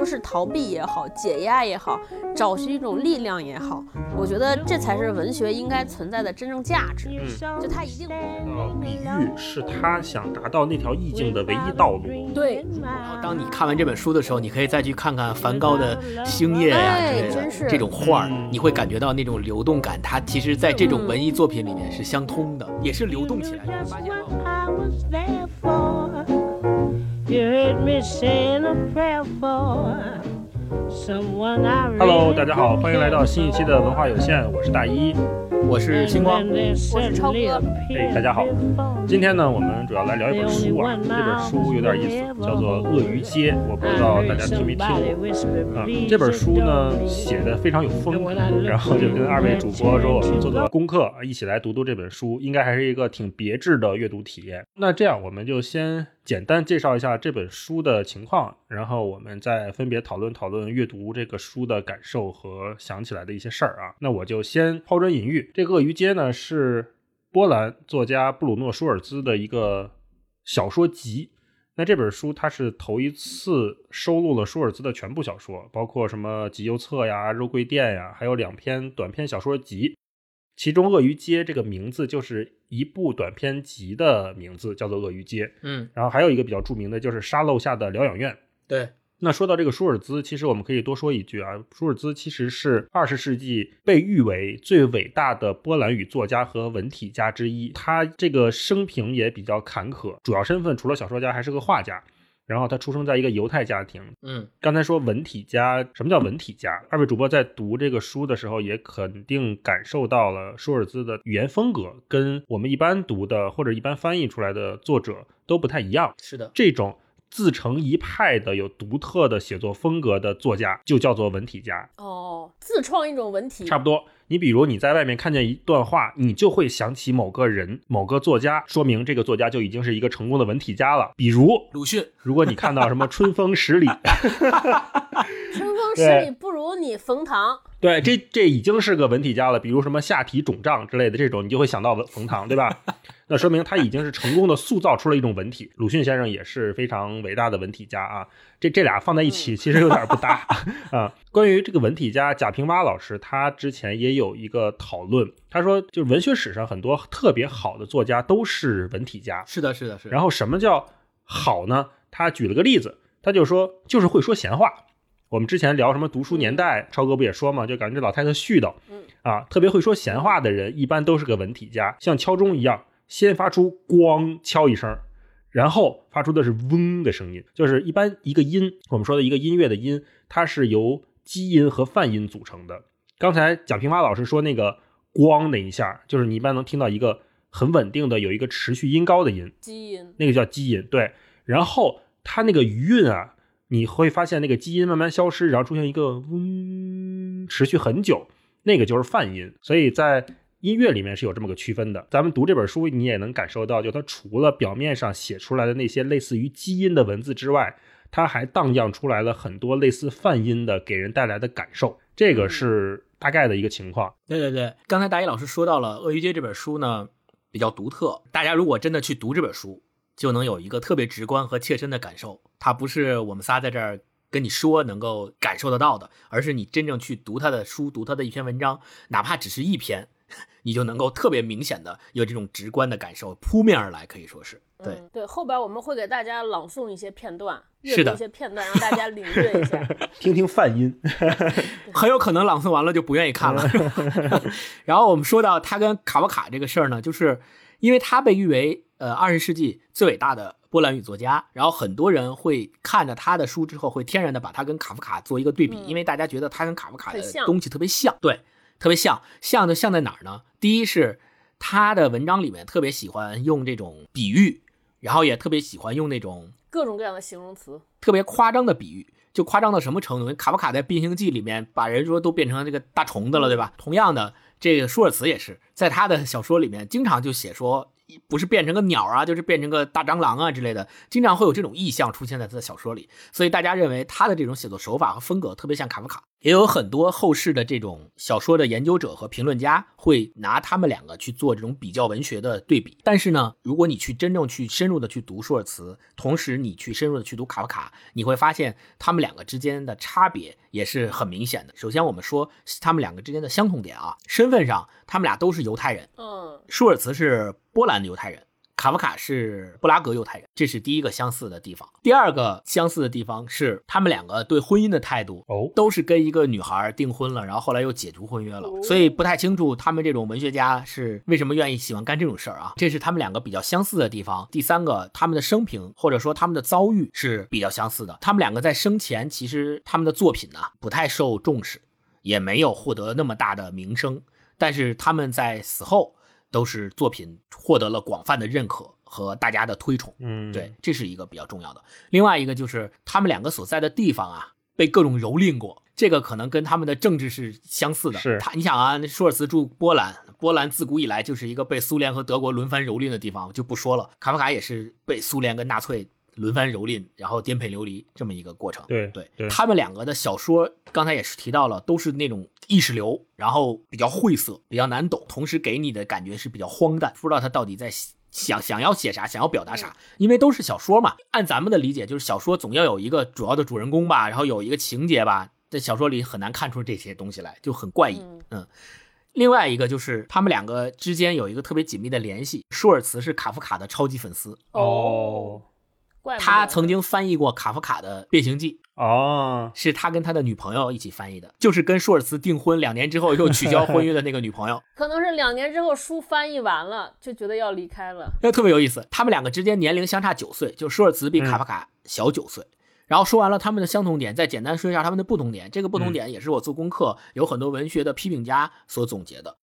说是逃避也好，解压也好，找寻一种力量也好，我觉得这才是文学应该存在的真正价值。嗯，就它一定呃，比喻是他想达到那条意境的唯一道路。对，然后当你看完这本书的时候，你可以再去看看梵高的星夜呀、之类的哎真是这种画儿嗯，你会感觉到那种流动感，它其实在这种文艺作品里面是相通的，也是流动起来的。你会发现哦 Hello，大家好，欢迎来到新一期的文化有限，我是大一。我是星光，我是超哥哎，大家好。今天呢，我们主要来聊一本书啊，这本书有点意思，叫做《鳄鱼街》，我不知道大家听没听过。啊，这本书呢写的非常有风格，然后就跟二位主播说，我们做做功课，一起来读读这本书，应该还是一个挺别致的阅读体验。那这样，我们就先简单介绍一下这本书的情况，然后我们再分别讨论讨论阅读这个书的感受和想起来的一些事儿啊。那我就先抛砖引玉，这个《鳄鱼街》呢是波兰作家布鲁诺·舒尔兹的一个小说集。那这本书它是头一次收录了舒尔兹的全部小说，包括什么《集邮册》呀、《肉桂店》呀，还有两篇短篇小说集。其中，《鳄鱼街》这个名字就是一部短篇集的名字，叫做《鳄鱼街》。嗯，然后还有一个比较著名的就是沙漏下的疗养院。对，那说到这个舒尔兹，其实我们可以多说一句啊，舒尔兹其实是二十世纪被誉为最伟大的波兰语作家和文体家之一。他这个生平也比较坎坷，主要身份除了小说家还是个画家。然后他出生在一个犹太家庭。嗯，刚才说文体家，什么叫文体家？二位主播在读这个书的时候，也肯定感受到了舒尔兹的语言风格跟我们一般读的或者一般翻译出来的作者都不太一样。是的，这种自成一派的、有独特的写作风格的作家，就叫做文体家。哦，自创一种文体，差不多，你比如你在外面看见一段话，你就会想起某个人、某个作家，说明这个作家就已经是一个成功的文体家了。比如，鲁迅，如果你看到什么春风十里，春风十里 不如你冯唐。对，这这已经是个文体家了。比如什么下体肿胀之类的这种，你就会想到冯唐，对吧？那说明他已经是成功的塑造出了一种文体。鲁迅先生也是非常伟大的文体家啊。这这俩放在一起其实有点不搭 啊。关于这个文体家贾平凹老师，他之前也有一个讨论，他说就是文学史上很多特别好的作家都是文体家。是的，是的，是的。然后什么叫好呢？他举了个例子，他就说就是会说闲话。我们之前聊什么读书年代，超哥不也说嘛，就感觉这老太太絮叨，嗯啊，特别会说闲话的人，一般都是个文体家，像敲钟一样，先发出咣敲一声，然后发出的是嗡的声音，就是一般一个音，我们说的一个音乐的音，它是由基音和泛音组成的。刚才蒋平凹老师说那个咣那一下，就是你一般能听到一个很稳定的有一个持续音高的音，基音，那个叫基音，对。然后它那个余韵啊，你会发现那个基音慢慢消失，然后出现一个嗡，持续很久，那个就是泛音。所以在音乐里面是有这么个区分的。咱们读这本书，你也能感受到，就它除了表面上写出来的那些类似于基音的文字之外，它还荡漾出来了很多类似泛音的给人带来的感受。这个是大概的一个情况。对对对，刚才大一老师说到了《鳄鱼街》这本书呢比较独特，大家如果真的去读这本书，就能有一个特别直观和切身的感受。它不是我们仨在这儿跟你说能够感受得到的，而是你真正去读他的书，读他的一篇文章，哪怕只是一篇，你就能够特别明显的有这种直观的感受扑面而来，可以说是对。嗯对，后边我们会给大家朗诵一些片段，阅是的读一些片段，让大家领略一下。听听泛音，很有可能朗诵完了就不愿意看了。然后我们说到他跟卡夫卡这个事儿呢，就是因为他被誉为呃二十世纪最伟大的波兰语作家，然后很多人会看着他的书之后，会天然的把他跟卡夫卡做一个对比，嗯因为大家觉得他跟卡夫卡的东西特别像，对，特别像。像就像在哪儿呢？第一是他的文章里面特别喜欢用这种比喻，然后也特别喜欢用那种各种各样的形容词，特别夸张的比喻，就夸张到什么程度？卡夫卡在《变形记》里面把人说都变成这个大虫子了，对吧？同样的，这个舒尔茨也是在他的小说里面经常就写说不是变成个鸟啊，就是变成个大蟑螂啊之类的，经常会有这种意象出现在他的小说里，所以大家认为他的这种写作手法和风格特别像卡夫卡。也有很多后世的这种小说的研究者和评论家会拿他们两个去做这种比较文学的对比。但是呢，如果你去真正去深入的去读舒尔茨，同时你去深入的去读卡夫卡，你会发现他们两个之间的差别也是很明显的。首先，我们说他们两个之间的相同点啊，身份上他们俩都是犹太人。嗯，舒尔茨是波兰的犹太人。卡夫卡是布拉格犹太人，这是第一个相似的地方。第二个相似的地方是他们两个对婚姻的态度哦，都是跟一个女孩订婚了，然后后来又解除婚约了，所以不太清楚他们这种文学家是为什么愿意喜欢干这种事儿啊。这是他们两个比较相似的地方。第三个，他们的生平或者说他们的遭遇是比较相似的。他们两个在生前其实他们的作品呢不太受重视，也没有获得那么大的名声，但是他们在死后。都是作品获得了广泛的认可和大家的推崇，嗯，对，这是一个比较重要的。另外一个就是他们两个所在的地方啊，被各种蹂躏过，这个可能跟他们的政治是相似的。是他，你想啊，舒尔茨住波兰，波兰自古以来就是一个被苏联和德国轮番蹂躏的地方，就不说了。卡夫卡也是被苏联跟纳粹。轮番蹂躏，然后颠沛流离这么一个过程。对对对，他们两个的小说刚才也是提到了，都是那种意识流，然后比较晦涩，比较难懂，同时给你的感觉是比较荒诞，不知道他到底在想想要写啥，想要表达啥。因为都是小说嘛，按咱们的理解，就是小说总要有一个主要的主人公吧，然后有一个情节吧，在小说里很难看出这些东西来，就很怪异。嗯，另外一个就是他们两个之间有一个特别紧密的联系，舒尔茨是卡夫卡的超级粉丝哦。他曾经翻译过卡夫卡的《变形记》哦，是他跟他的女朋友一起翻译的，就是跟舒尔茨订婚两年之后又取消婚约的那个女朋友。可能是两年之后书翻译完了，就觉得要离开了。那特别有意思，他们两个之间年龄相差九岁，就舒尔茨比卡夫卡小九岁。然后说完了他们的相同点，再简单说一下他们的不同点。这个不同点也是我做功课有很多文学的批评家所总结的。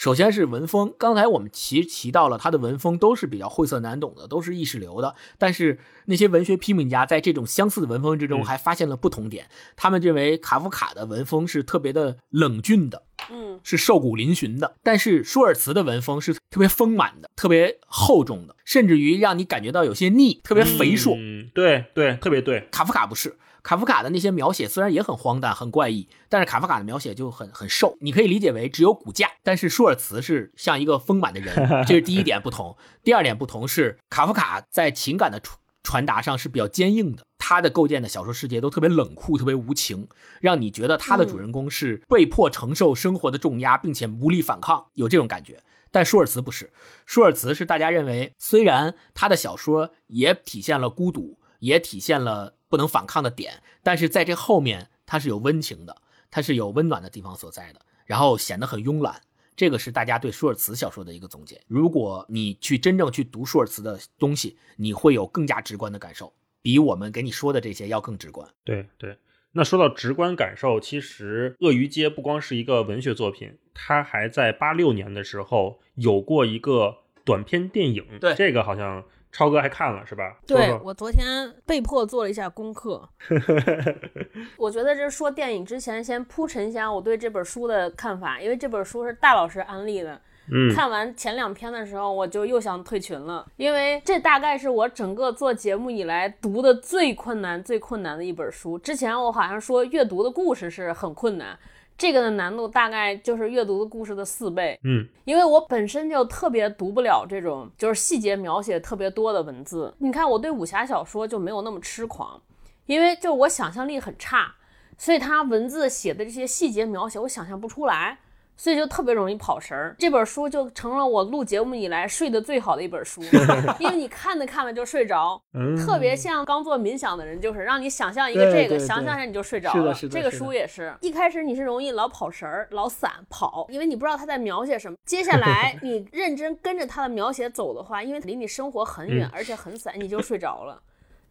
首先是文风，刚才我们提提到了他的文风都是比较晦涩难懂的，都是意识流的。但是那些文学批评家在这种相似的文风之中还发现了不同点，他们认为卡夫卡的文风是特别的冷峻的，嗯，是瘦骨嶙峋的；但是舒尔茨的文风是特别丰满的，特别厚重的，甚至于让你感觉到有些腻，特别肥硕。嗯，对对，特别对。卡夫卡不是。卡夫卡的那些描写虽然也很荒诞、很怪异，但是卡夫卡的描写就很很瘦，你可以理解为只有骨架。但是舒尔茨是像一个丰满的人，这是第一点不同。第二点不同是卡夫卡在情感的传传达上是比较坚硬的，他的构建的小说世界都特别冷酷、特别无情，让你觉得他的主人公是被迫承受生活的重压，并且无力反抗，有这种感觉。但舒尔茨不是，舒尔茨是大家认为，虽然他的小说也体现了孤独，也体现了。不能反抗的点，但是在这后面，它是有温情的，它是有温暖的地方所在的，然后显得很慵懒。这个是大家对舒尔茨小说的一个总结。如果你去真正去读舒尔茨的东西，你会有更加直观的感受，比我们给你说的这些要更直观。对对，那说到直观感受，其实《鳄鱼街》不光是一个文学作品，它还在八六年的时候有过一个短片电影。对，这个好像。超哥还看了是吧？对我昨天被迫做了一下功课。我觉得这说电影之前先铺陈一下我对这本书的看法，因为这本书是大老师安利的。嗯，看完前两篇的时候，我就又想退群了，因为这大概是我整个做节目以来读的最困难、最困难的一本书。之前我好像说阅读的故事是很困难。这个的难度大概就是阅读的故事的四倍，嗯，因为我本身就特别读不了这种就是细节描写特别多的文字。你看我对武侠小说就没有那么痴狂，因为就我想象力很差，所以他文字写的这些细节描写我想象不出来。所以就特别容易跑神儿，这本书就成了我录节目以来睡得最好的一本书，因为你看着看着就睡着，特别像刚做冥想的人，就是让你想象一个这个，想象一下你就睡着了。这个书也是一开始你是容易老跑神儿、老散跑，因为你不知道他在描写什么。接下来 你认真跟着他的描写走的话，因为离你生活很远，而且很散，你就睡着了。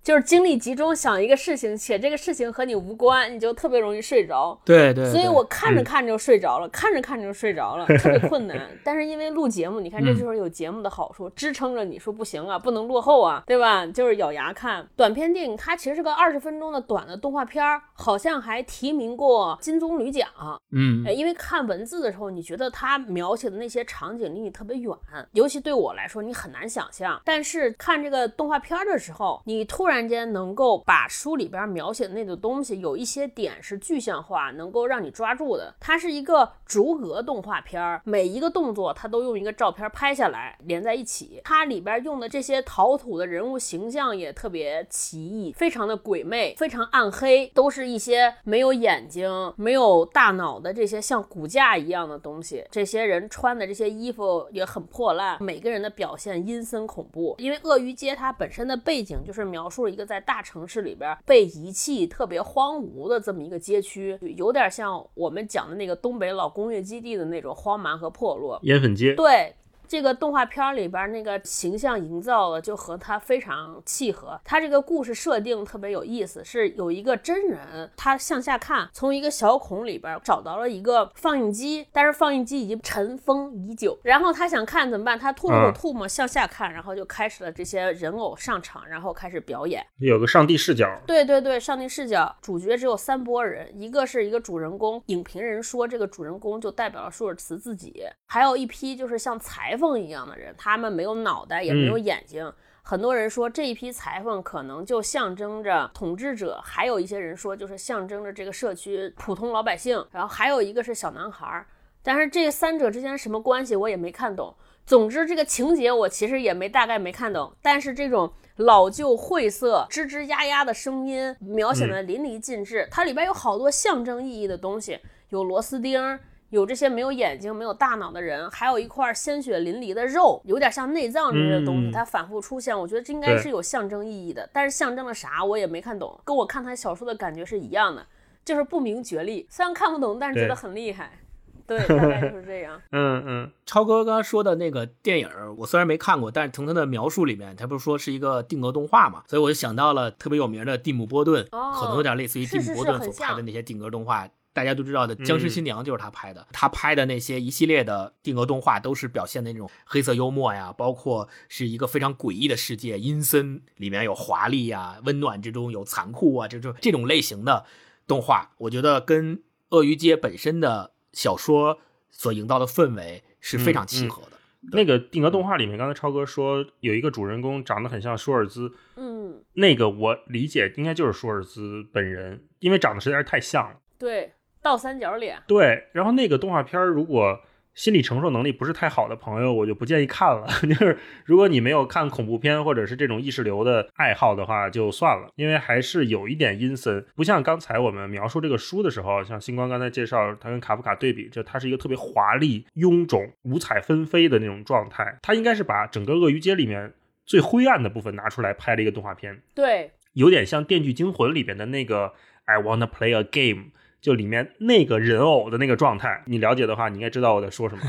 就是精力集中想一个事情，且这个事情和你无关，你就特别容易睡着。对对，所以我看着嗯看着就睡着了，看着看着就睡着了，特别 困难。但是因为录节目，你看这就是有节目的好处，支撑着你说不行啊，不能落后啊，对吧？就是咬牙看。短片电影它其实是个二十分钟的短的动画片儿，好像还提名过金棕榈奖。嗯哎，因为看文字的时候，你觉得它描写的那些场景离你特别远，尤其对我来说，你很难想象。但是看这个动画片儿的时候，你突然突然间能够把书里边描写的那个东西，有一些点是具象化，能够让你抓住的。它是一个逐格动画片儿，每一个动作它都用一个照片拍下来连在一起。它里边用的这些陶土的人物形象也特别奇异，非常的鬼魅，非常暗黑，都是一些没有眼睛、没有大脑的这些像骨架一样的东西。这些人穿的这些衣服也很破烂，每个人的表现阴森恐怖。因为鳄鱼街它本身的背景就是描述了一个在大城市里边被遗弃、特别荒芜的这么一个街区，有点像我们讲的那个东北老工业基地的那种荒蛮和破落。烟粉街，对。这个动画片里边那个形象营造的就和他非常契合。他这个故事设定特别有意思，是有一个真人，他向下看，从一个小孔里边找到了一个放映机，但是放映机已经尘封已久。然后他想看怎么办？他吐了口嗯吐沫向下看，然后就开始了这些人偶上场，然后开始表演。有个上帝视角，对对对，上帝视角，主角只有三波人，一个是一个主人公，影评人说这个主人公就代表了舒尔茨自己，还有一批就是像裁缝一样的人，他们没有脑袋，也没有眼睛。很多人说这一批裁缝可能就象征着统治者，还有一些人说就是象征着这个社区普通老百姓，然后还有一个是小男孩儿。但是这三者之间什么关系我也没看懂。总之，这个情节我其实也没大概没看懂，但是这种老旧晦涩、吱吱呀呀的声音描写的淋漓尽致，它里边有好多象征意义的东西，有螺丝钉。有这些没有眼睛、没有大脑的人，还有一块鲜血淋漓的肉，有点像内脏之类的东西，嗯它反复出现。我觉得这应该是有象征意义的，但是象征了啥我也没看懂，跟我看他小说的感觉是一样的，就是不明觉厉。虽然看不懂，但是觉得很厉害。对，大概就是这样。嗯嗯，超哥刚刚说的那个电影儿，我虽然没看过，但是从他的描述里面，他不是说是一个定格动画嘛，所以我就想到了特别有名的蒂姆·波顿，哦可能有点类似于蒂姆·波顿所拍的那些定格动画。大家都知道的《僵尸新娘》就是他拍的，他拍的那些一系列的定格动画都是表现的那种黑色幽默呀，包括是一个非常诡异的世界，阴森里面有华丽呀，温暖之中有残酷啊，这种这种类型的动画，我觉得跟《鳄鱼街》本身的小说所营造的氛围是非常契合的。那个定格动画里面，刚才超哥说有一个主人公长得很像舒尔兹，嗯，那个我理解应该就是舒尔兹本人，因为长得实在是太像了。对，倒三角脸。对，然后那个动画片儿如果心理承受能力不是太好的朋友，我就不建议看了。就是如果你没有看恐怖片或者是这种意识流的爱好的话，就算了，因为还是有一点阴森，不像刚才我们描述这个书的时候，像星光刚才介绍他跟卡夫卡对比，就它是一个特别华丽、臃肿、五彩纷飞的那种状态。他应该是把整个鳄鱼街里面最灰暗的部分拿出来拍了一个动画片，对，有点像《电锯惊魂》里边的那个 I wanna play a game，就里面那个人偶的那个状态。你了解的话，你应该知道我在说什么。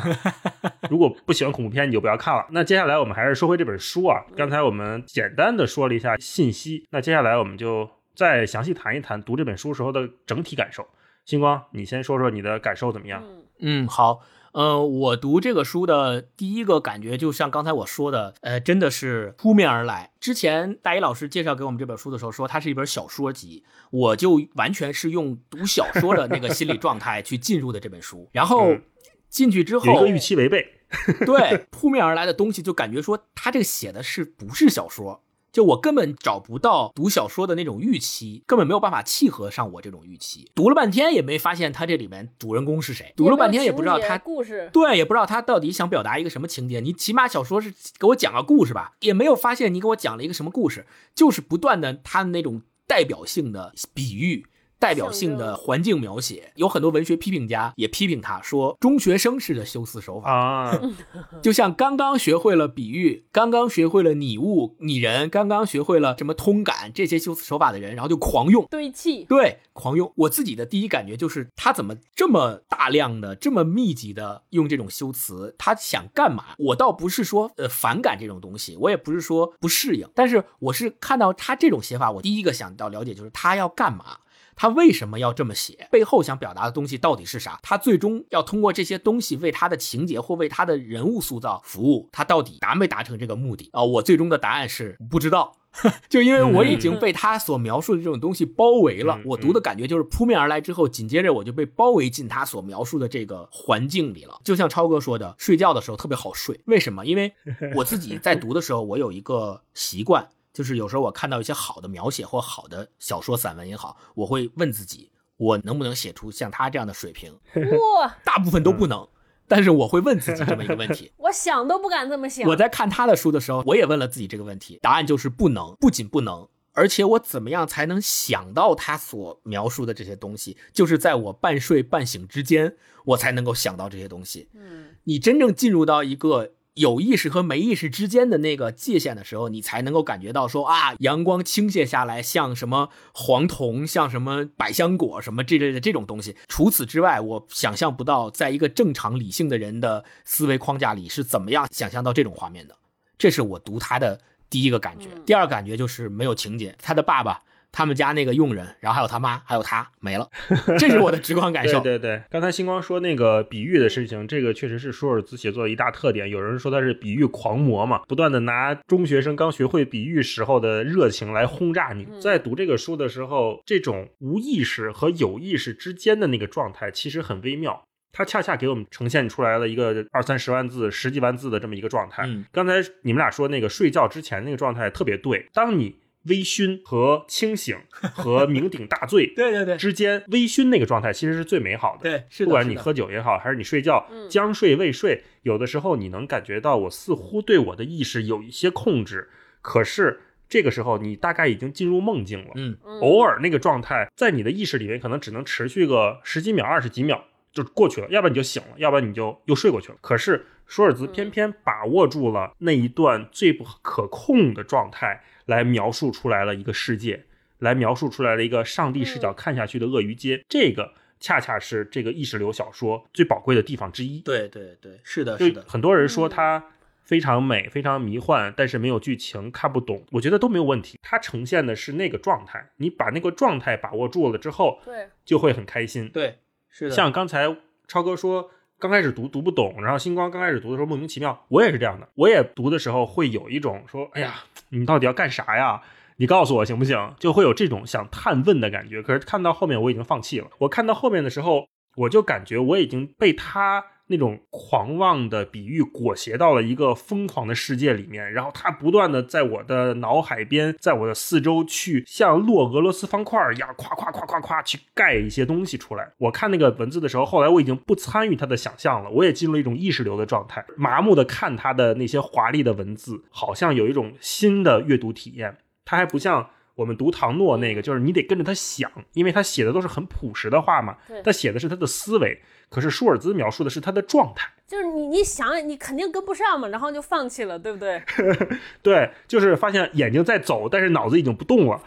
如果不喜欢恐怖片，你就不要看了。那接下来我们还是说回这本书啊。刚才我们简单的说了一下信息，那接下来我们就再详细谈一谈读这本书时候的整体感受。星光，你先说说你的感受怎么样？嗯嗯，好，呃，我读这个书的第一个感觉，就像刚才我说的，呃，真的是扑面而来。之前大一老师介绍给我们这本书的时候，说它是一本小说集，我就完全是用读小说的那个心理状态去进入的这本书，然后嗯进去之后，有一个预期违背。对，扑面而来的东西就感觉说他这个写的是不是小说？就我根本找不到读小说的那种预期，根本没有办法契合上我这种预期。读了半天也没发现他这里面主人公是谁，读了半天也不知道他故事。对，也不知道他到底想表达一个什么情节。你起码小说是给我讲个故事吧，也没有发现你给我讲了一个什么故事，就是不断的他的那种代表性的比喻，代表性的环境描写。有很多文学批评家也批评他说，中学生式的修辞手法啊，就像刚刚学会了比喻，刚刚学会了拟物拟人，刚刚学会了什么通感这些修辞手法的人，然后就狂用堆砌，对，狂用。我自己的第一感觉就是他怎么这么大量的、这么密集的用这种修辞，他想干嘛？我倒不是说呃反感这种东西，我也不是说不适应，但是我是看到他这种写法，我第一个想到了解就是他要干嘛。他为什么要这么写？背后想表达的东西到底是啥？他最终要通过这些东西为他的情节或为他的人物塑造服务，他到底达没达成这个目的啊？我最终的答案是不知道，就因为我已经被他所描述的这种东西包围了。我读的感觉就是扑面而来之后，紧接着我就被包围进他所描述的这个环境里了。就像超哥说的，睡觉的时候特别好睡，为什么？因为我自己在读的时候，我有一个习惯。就是有时候我看到一些好的描写或好的小说、散文也好，我会问自己，我能不能写出像他这样的水平？哇，大部分都不能，但是我会问自己这么一个问题。我想都不敢这么想。我在看他的书的时候，我也问了自己这个问题，答案就是不能。不仅不能，而且我怎么样才能想到他所描述的这些东西？就是在我半睡半醒之间，我才能够想到这些东西。嗯，你真正进入到一个。有意识和没意识之间的那个界限的时候，你才能够感觉到说啊，阳光倾泻下来，像什么黄铜，像什么百香果，什么这类的这种东西。除此之外，我想象不到，在一个正常理性的人的思维框架里是怎么样想象到这种画面的。这是我读他的第一个感觉。第二感觉就是没有情节，他的爸爸。他们家那个佣人，然后还有他妈，还有他没了，这是我的直观感受。对对对，刚才星光说那个比喻的事情，这个确实是舒尔兹写作的一大特点。有人说他是比喻狂魔嘛，不断的拿中学生刚学会比喻时候的热情来轰炸你。在读这个书的时候，这种无意识和有意识之间的那个状态其实很微妙，它恰恰给我们呈现出来了一个二三十万字、十几万字的这么一个状态。刚才你们俩说那个睡觉之前那个状态特别对，当你。微醺和清醒和酩酊大醉，对对对，之间微醺那个状态其实是最美好的。对，是不管你喝酒也好，还是你睡觉将睡未睡，有的时候你能感觉到我似乎对我的意识有一些控制，可是这个时候你大概已经进入梦境了。嗯，偶尔那个状态在你的意识里面可能只能持续个十几秒、二十几秒就过去了，要不然你就醒了，要不然你就又睡过去了。可是舒尔茨偏偏把握住了那一段最不可控的状态。来描述出来了一个世界，来描述出来了一个上帝视角看下去的鳄鱼街，这个恰恰是这个意识流小说最宝贵的地方之一。对对对，是的，是的。很多人说它非常美，非常迷幻，但是没有剧情，看不懂。我觉得都没有问题。它呈现的是那个状态，你把那个状态把握住了之后，对，就会很开心。对，是的。像刚才超哥说。刚开始读读不懂，然后星光刚开始读的时候莫名其妙，我也是这样的。我也读的时候会有一种说，哎呀，你到底要干啥呀？你告诉我行不行？就会有这种想探问的感觉。可是看到后面我已经放弃了。我看到后面的时候，我就感觉我已经被他。那种狂妄的比喻裹挟到了一个疯狂的世界里面，然后他不断的在我的脑海边，在我的四周去像落俄罗斯方块一样，夸夸夸夸夸去盖一些东西出来。我看那个文字的时候，后来我已经不参与他的想象了，我也进入了一种意识流的状态，麻木的看他的那些华丽的文字，好像有一种新的阅读体验。他还不像我们读唐诺那个，就是你得跟着他想，因为他写的都是很朴实的话嘛，他写的是他的思维。可是舒尔兹描述的是他的状态，就是你你想你肯定跟不上嘛，然后就放弃了，对不对？对，就是发现眼睛在走，但是脑子已经不动了，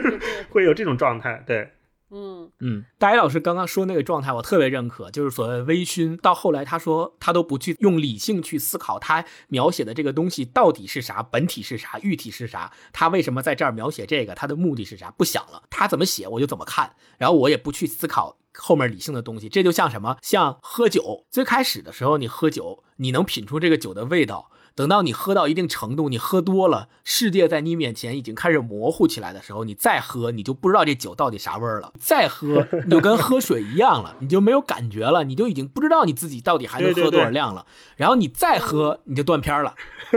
会有这种状态，对。嗯嗯，大一老师刚刚说那个状态，我特别认可，就是所谓微醺。到后来他说他都不去用理性去思考他描写的这个东西到底是啥，本体是啥，喻体是啥，他为什么在这儿描写这个，他的目的是啥？不想了，他怎么写我就怎么看，然后我也不去思考后面理性的东西。这就像什么？像喝酒，最开始的时候你喝酒，你能品出这个酒的味道。等到你喝到一定程度，你喝多了，世界在你面前已经开始模糊起来的时候，你再喝，你就不知道这酒到底啥味儿了。再喝你就跟喝水一样了，你就没有感觉了，你就已经不知道你自己到底还能喝多少量了。然后你再喝，你就断片了。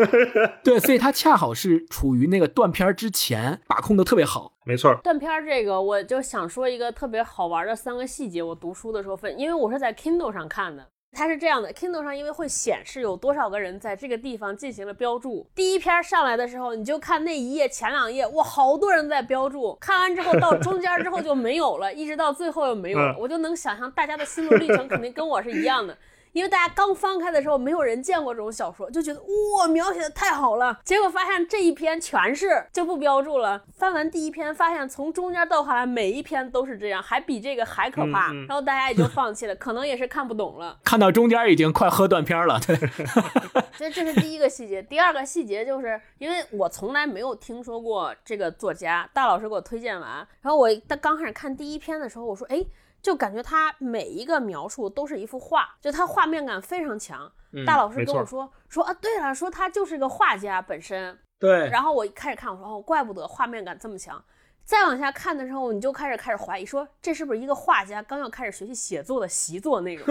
对，所以它恰好是处于那个断片之前，把控的特别好。没错，断片这个，我就想说一个特别好玩的三个细节。我读书的时候分，因为我是在 Kindle 上看的。它是这样的，Kindle 上因为会显示有多少个人在这个地方进行了标注。第一篇上来的时候，你就看那一页前两页，哇，好多人在标注。看完之后到中间之后就没有了，一直到最后又没有了。我就能想象大家的心路历程肯定跟我是一样的。因为大家刚翻开的时候，没有人见过这种小说，就觉得哇，描写的太好了。结果发现这一篇全是就不标注了。翻完第一篇，发现从中间到后来每一篇都是这样，还比这个还可怕。然后大家也就放弃了，可能也是看不懂了。看到中间已经快喝断片了。对，所以这是第一个细节。第二个细节就是因为我从来没有听说过这个作家，大老师给我推荐完，然后我他刚开始看第一篇的时候，我说哎。就感觉他每一个描述都是一幅画，就他画面感非常强。大老师跟我说说啊，对了，说他就是个画家本身。对。然后我一开始看，我说哦，怪不得画面感这么强。再往下看的时候，你就开始开始怀疑，说这是不是一个画家刚要开始学习写作的习作内容？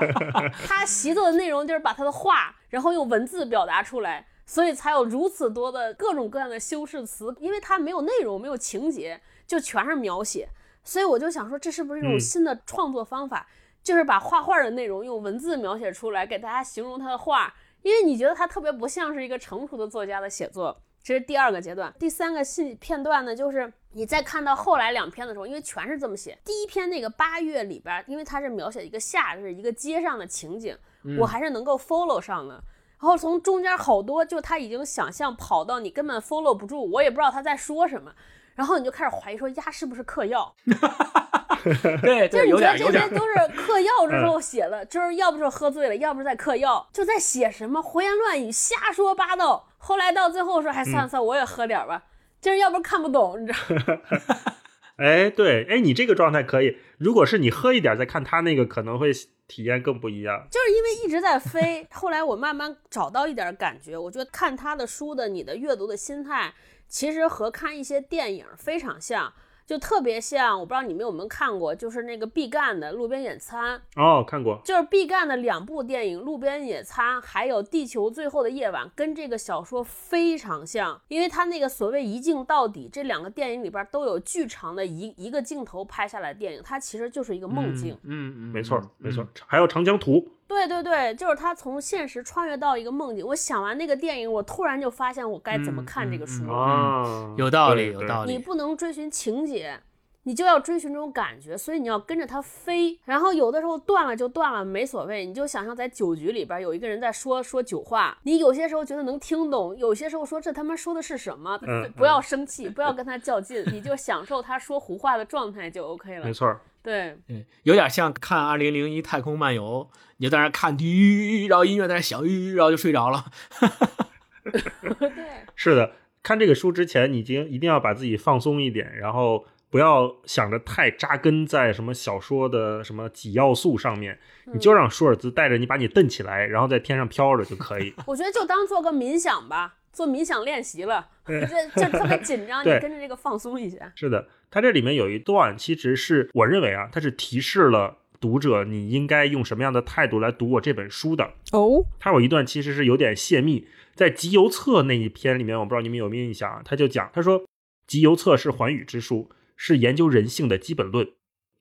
他习作的内容就是把他的画，然后用文字表达出来，所以才有如此多的各种各样的修饰词，因为他没有内容，没有情节，就全是描写。所以我就想说，这是不是一种新的创作方法？就是把画画的内容用文字描写出来，给大家形容他的画。因为你觉得他特别不像是一个成熟的作家的写作，这是第二个阶段。第三个细片段呢，就是你在看到后来两篇的时候，因为全是这么写。第一篇那个八月里边，因为它是描写一个夏日一个街上的情景，我还是能够 follow 上的。然后从中间好多，就他已经想象跑到你根本 follow 不住，我也不知道他在说什么。然后你就开始怀疑说鸭是不是嗑药？对，就是你觉得这些都是嗑药之后写的，就是要不是喝醉了，要不是在嗑药，就在写什么胡言乱语、瞎说八道。后来到最后说，还算了算，我也喝点吧，就是要不是看不懂，你知道？哎，对，哎，你这个状态可以。如果是你喝一点再看他那个，可能会体验更不一样。就是因为一直在飞，后来我慢慢找到一点感觉，我觉得看他的书的你的阅读的心态。其实和看一些电影非常像，就特别像。我不知道你们有没有看过，就是那个毕赣的《路边野餐》哦，看过。就是毕赣的两部电影《路边野餐》还有《地球最后的夜晚》，跟这个小说非常像，因为他那个所谓一镜到底，这两个电影里边都有巨长的一一个镜头拍下来的电影，它其实就是一个梦境。嗯嗯，没错没错。还有《长江图》。对对对，就是他从现实穿越到一个梦境。我想完那个电影，我突然就发现我该怎么看这个书啊，有道理，有道理。你不能追寻情节，你就要追寻这种感觉，所以你要跟着它飞。然后有的时候断了就断了，没所谓。你就想象在酒局里边有一个人在说说酒话，你有些时候觉得能听懂，有些时候说这他妈说的是什么？不要生气，不要跟他较劲，你就享受他说胡话的状态就 OK 了。没错。对，嗯，有点像看《二零零一太空漫游》，你就在那看，滴，然后音乐在那响，然后就睡着了。对，是的，看这个书之前，你已经一定要把自己放松一点，然后不要想着太扎根在什么小说的什么几要素上面，你就让舒尔兹带着你，把你蹬起来，然后在天上飘着就可以。我觉得就当做个冥想吧。做冥想练习了，这就特别紧张，你跟着这个放松一下。是的，它这里面有一段，其实是我认为啊，它是提示了读者你应该用什么样的态度来读我这本书的。哦，它有一段其实是有点泄密，在集邮册那一篇里面，我不知道你们有没有印象啊？他就讲，他说集邮册是寰宇之书，是研究人性的基本论，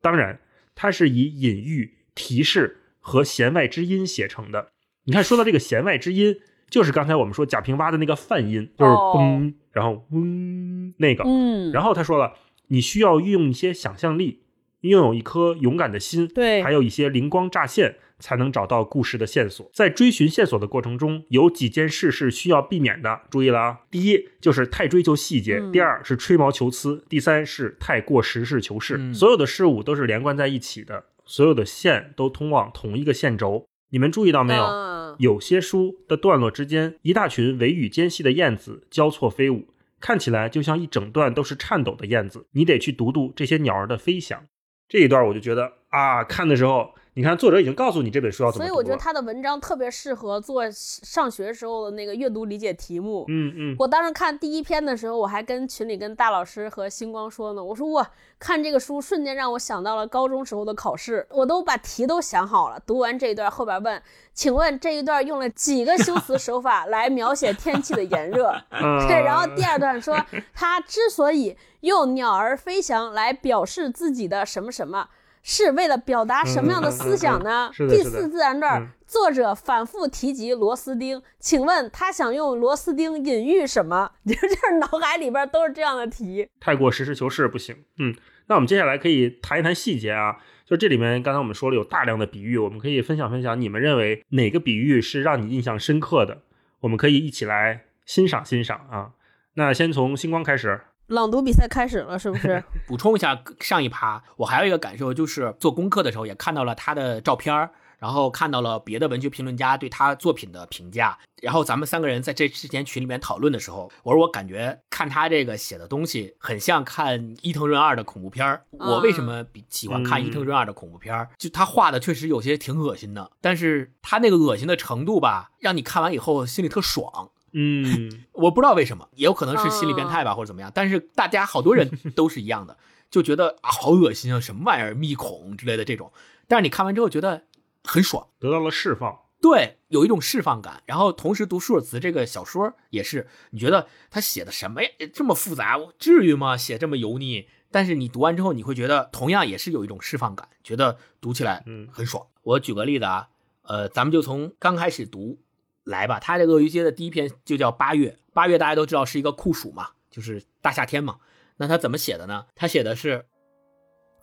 当然它是以隐喻、提示和弦外之音写成的。你看，说到这个弦外之音。就是刚才我们说贾平凹的那个泛音，就是嘣，然后嗡那个，嗯，然后他说了，你需要运用一些想象力，拥有一颗勇敢的心，对，还有一些灵光乍现，才能找到故事的线索。在追寻线索的过程中，有几件事是需要避免的，注意了啊！第一就是太追求细节，第二是吹毛求疵，第三是太过实事求是。所有的事物都是连贯在一起的，所有的线都通往同一个线轴。你们注意到没有？有些书的段落之间，一大群尾羽间隙的燕子交错飞舞，看起来就像一整段都是颤抖的燕子。你得去读读这些鸟儿的飞翔。这一段我就觉得啊，看的时候。你看，作者已经告诉你这本书要怎么读所以我觉得他的文章特别适合做上学时候的那个阅读理解题目。嗯嗯。我当时看第一篇的时候，我还跟群里跟大老师和星光说呢，我说哇，看这个书瞬间让我想到了高中时候的考试，我都把题都想好了。读完这一段后边问，请问这一段用了几个修辞手法来描写天气的炎热？对，然后第二段说他之所以用鸟儿飞翔来表示自己的什么什么。是为了表达什么样的思想呢？第四自然段，嗯作者反复提及螺丝钉，请问他想用螺丝钉隐喻什么？就这脑海里边都是这样的题。太过实事求是不行。嗯，那我们接下来可以谈一谈细节啊。就这里面，刚才我们说了有大量的比喻，我们可以分享分享，你们认为哪个比喻是让你印象深刻的？我们可以一起来欣赏欣赏啊。那先从星光开始。朗读比赛开始了，是不是？补充一下上一趴，我还有一个感受就是做功课的时候也看到了他的照片儿，然后看到了别的文学评论家对他作品的评价，然后咱们三个人在这之前群里面讨论的时候，我说我感觉看他这个写的东西很像看伊藤润二的恐怖片儿。我为什么比喜欢看伊藤润二的恐怖片儿？就他画的确实有些挺恶心的，但是他那个恶心的程度吧，让你看完以后心里特爽。嗯，我不知道为什么，也有可能是心理变态吧，或者怎么样。但是大家好多人 都是一样的，就觉得啊好恶心啊，什么玩意儿，密孔之类的这种。但是你看完之后觉得很爽，得到了释放。对，有一种释放感。然后同时读舒尔茨这个小说也是，你觉得他写的什么呀？这么复杂，至于吗？写这么油腻？但是你读完之后，你会觉得同样也是有一种释放感，觉得读起来嗯很爽。我举个例子啊，呃，咱们就从刚开始读来吧。他这鳄鱼街的第一篇就叫八月，八月大家都知道是一个酷暑嘛，就是大夏天嘛。那他怎么写的呢？他写的是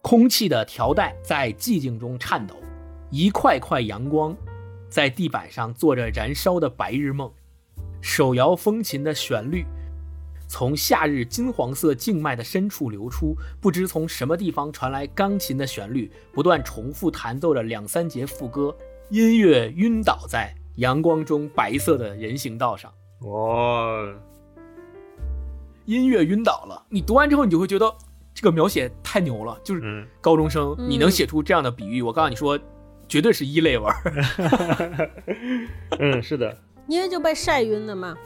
空气的条带在寂静中颤抖，一块块阳光在地板上做着燃烧的白日梦，手摇风琴的旋律从夏日金黄色静脉的深处流出，不知从什么地方传来钢琴的旋律，不断重复弹奏着两三节副歌，音乐晕倒在阳光中白色的人行道上。哦，音乐晕倒了，你读完之后，你就会觉得这个描写太牛了，就是嗯，高中生，嗯你能写出这样的比喻，我告诉你说，绝对是一类文儿。嗯，是的，因为就被晒晕了嘛。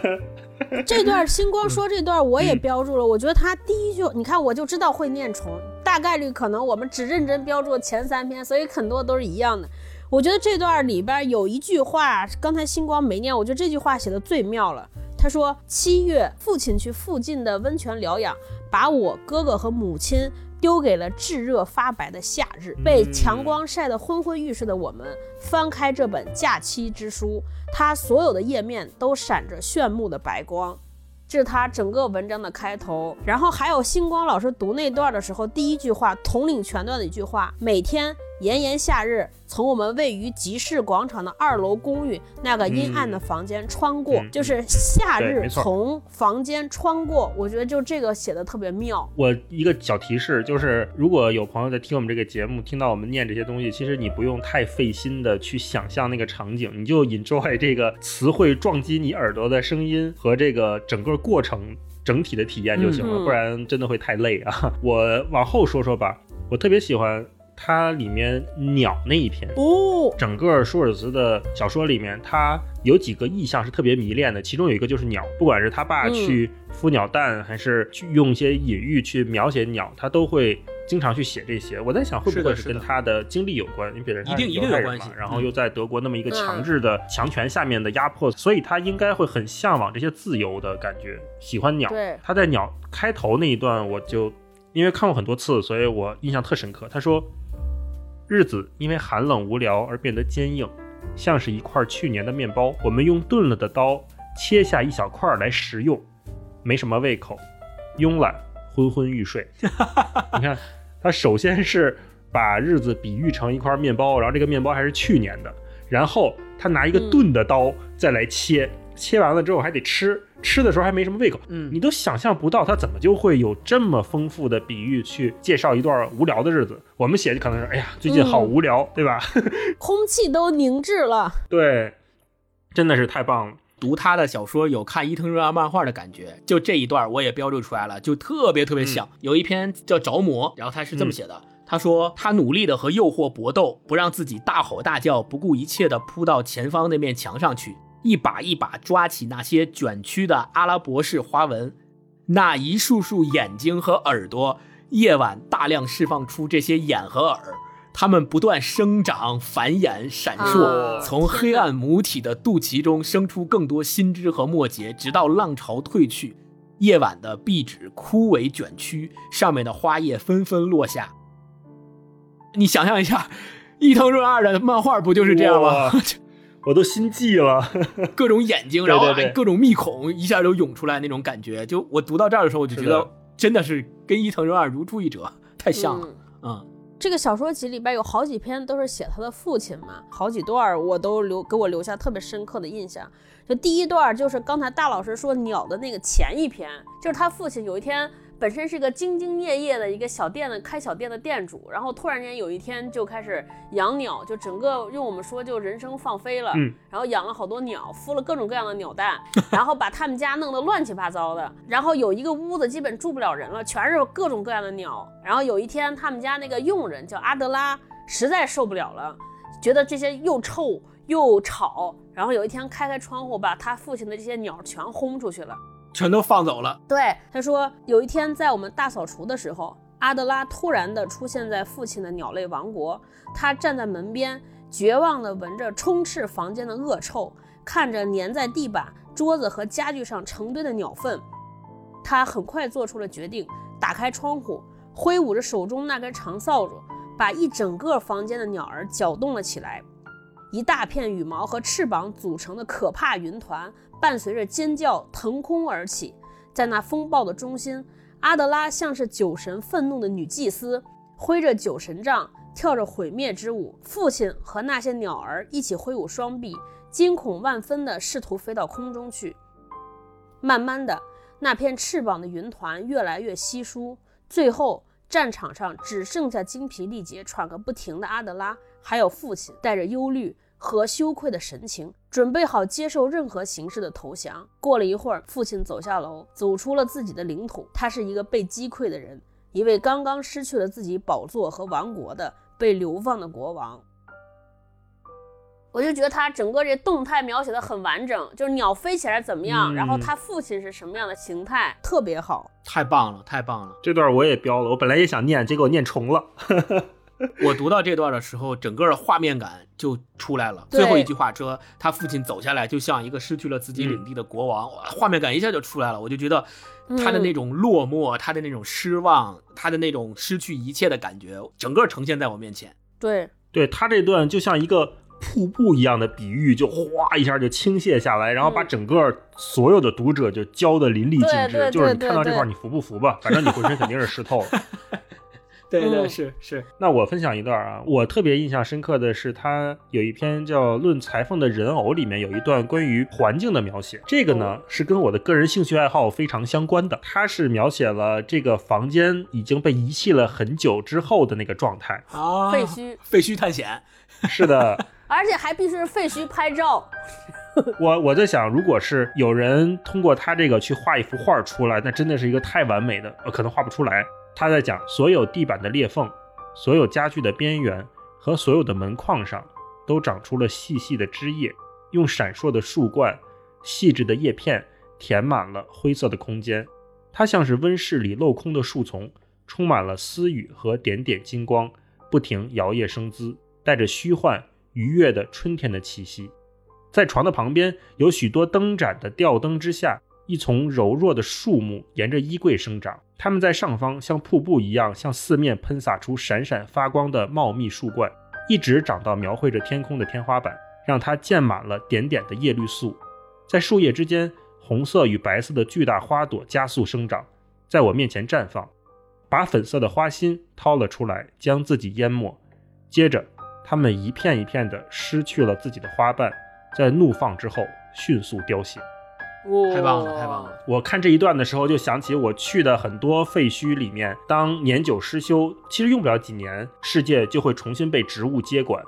这段星光说这段我也标注了，我觉得他第一句，你看我就知道会念重，大概率可能我们只认真标注了前三篇，所以很多都是一样的。我觉得这段里边有一句话，刚才星光没念，我觉得这句话写的最妙了。他说：“七月，父亲去附近的温泉疗养，把我哥哥和母亲丢给了炙热发白的夏日。被强光晒得昏昏欲睡的我们，翻开这本假期之书，它所有的页面都闪着炫目的白光。”这是他整个文章的开头，然后还有星光老师读那段的时候，第一句话统领全段的一句话：每天炎炎夏日，从我们位于集市广场的二楼公寓那个阴暗的房间穿过，嗯就是夏日从房间穿过。我觉得就这个写的特别妙。我一个小提示就是，如果有朋友在听我们这个节目，听到我们念这些东西，其实你不用太费心的去想象那个场景，你就 enjoy 这个词汇撞击你耳朵的声音和这个整个过程整体的体验就行了，嗯嗯不然真的会太累啊。我往后说说吧，我特别喜欢它里面鸟那一篇。哦，整个舒尔茨的小说里面，他有几个意象是特别迷恋的，其中有一个就是鸟，不管是他爸嗯去孵鸟蛋，还是去用一些隐喻去描写鸟，他都会经常去写这些。我在想，会不会是跟他的经历有关？因为别人一定一定有关系然后又在德国那么一个嗯强制的强权下面的压迫，所以他应该会很向往这些自由的感觉，喜欢鸟。对他在鸟开头那一段，我就因为看过很多次，所以我印象特深刻。他说。日子因为寒冷无聊而变得坚硬，像是一块去年的面包。我们用钝了的刀切下一小块来食用，没什么胃口，慵懒，昏昏欲睡。你看，他首先是把日子比喻成一块面包，然后这个面包还是去年的，然后他拿一个钝的刀再来切，切完了之后还得吃，吃的时候还没什么胃口。嗯你都想象不到他怎么就会有这么丰富的比喻去介绍一段无聊的日子。我们写的可能是，哎呀，最近好无聊，对吧？空气都凝滞了。对，真的是太棒了。读他的小说有看伊藤润二漫画的感觉，就这一段我也标注出来了，就特别特别像。有一篇叫《着魔》，然后他是这么写的。他说：“他努力的和诱惑搏斗，不让自己大吼大叫，不顾一切的扑到前方那面墙上去，一把一把抓起那些卷曲的阿拉伯式花纹，那一束束眼睛和耳朵，夜晚大量释放出这些眼和耳，它们不断生长、繁衍、闪烁，啊从黑暗母体的肚脐中生出更多新枝和末节，直到浪潮退去，夜晚的壁纸枯萎卷曲，上面的花叶纷纷落下。你想象一下，伊藤润二的漫画不就是这样吗？我都心悸了，各种眼睛，然后对对对各种密孔一下都涌出来那种感觉。就我读到这儿的时候，我就觉得真的是跟伊藤润二如出一辙，太像了。嗯，这个小说集里边有好几篇都是写他的父亲嘛，好几段我都留给我留下特别深刻的印象。就第一段就是刚才大老师说鸟的那个前一篇，就是他父亲有一天本身是个兢兢业业的一个小店的开小店的店主，然后突然间有一天就开始养鸟，就整个用我们说就人生放飞了，嗯，然后养了好多鸟，孵了各种各样的鸟蛋，然后把他们家弄得乱七八糟的，然后有一个屋子基本住不了人了，全是各种各样的鸟。然后有一天他们家那个佣人叫阿德拉，实在受不了了，觉得这些又臭又吵，然后有一天开开窗户，把他父亲的这些鸟全轰出去了。全都放走了。对，他说有一天在我们大扫除的时候，阿德拉突然的出现在父亲的鸟类王国。他站在门边，绝望的闻着充斥房间的恶臭，看着粘在地板、桌子和家具上成堆的鸟粪。他很快做出了决定，打开窗户，挥舞着手中那根长扫帚，把一整个房间的鸟儿搅动了起来。一大片羽毛和翅膀组成的可怕云团，伴随着尖叫腾空而起。在那风暴的中心，阿德拉像是酒神愤怒的女祭司，挥着酒神杖，跳着毁灭之舞。父亲和那些鸟儿一起挥舞双臂，惊恐万分地试图飞到空中去。慢慢的，那片翅膀的云团越来越稀疏，最后战场上只剩下精疲力竭、喘个不停的阿德拉，还有父亲带着忧虑和羞愧的神情，准备好接受任何形式的投降。过了一会儿，父亲走下楼，走出了自己的领土。他是一个被击溃的人，一位刚刚失去了自己宝座和王国的被流放的国王。我就觉得他整个这动态描写的很完整，就是鸟飞起来怎么样，嗯然后他父亲是什么样的形态，特别好。太棒了，太棒了！这段我也标了，我本来也想念，结果念重了。我读到这段的时候，整个的画面感就出来了。最后一句话说，他父亲走下来，就像一个失去了自己领地的国王，哇画面感一下就出来了。我就觉得他的那种落寞，他的那种失望，他的那种失去一切的感觉，整个呈现在我面前。对，对他这段就像一个瀑布一样的比喻，就哗一下就倾泻下来，然后把整个所有的读者就浇得淋漓尽致。就是你看到这块，你服不服吧？反正你浑身肯定是湿透了。对对是是，那我分享一段啊，我特别印象深刻的是，他有一篇叫《论裁缝的人偶》，里面有一段关于环境的描写。这个呢是跟我的个人兴趣爱好非常相关的。它是描写了这个房间已经被遗弃了很久之后的那个状态。啊，废墟，废墟探险，是的，而且还必须是废墟拍照。我我在想，如果是有人通过他这个去画一幅画出来，那真的是一个太完美的，呃，可能画不出来。他在讲所有地板的裂缝、所有家具的边缘和所有的门框上，都长出了细细的枝叶，用闪烁的树冠、细致的叶片填满了灰色的空间。它像是温室里镂空的树丛，充满了丝雨和点点金光，不停摇曳生姿，带着虚幻愉悦的春天的气息。在床的旁边有许多灯盏的吊灯之下，一丛柔弱的树木沿着衣柜生长，它们在上方像瀑布一样向四面喷洒出闪闪发光的茂密树冠，一直长到描绘着天空的天花板，让它溅满了点点的叶绿素。在树叶之间，红色与白色的巨大花朵加速生长，在我面前绽放，把粉色的花心掏了出来，将自己淹没。接着，它们一片一片地失去了自己的花瓣，在怒放之后迅速凋谢。太棒了，太棒了！！我看这一段的时候，就想起我去的很多废墟里面，当年久失修，其实用不了几年，世界就会重新被植物接管，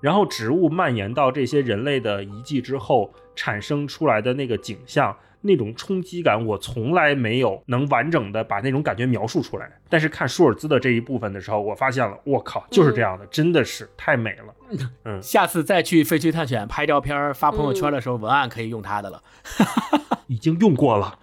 然后植物蔓延到这些人类的遗迹之后，产生出来的那个景象，那种冲击感，我从来没有能完整的把那种感觉描述出来。但是看舒尔兹的这一部分的时候，我发现了，我靠，就是这样的，真的是太美了。嗯，下次再去废墟探险拍照片发朋友圈的时候，文案可以用他的了。已经用过了。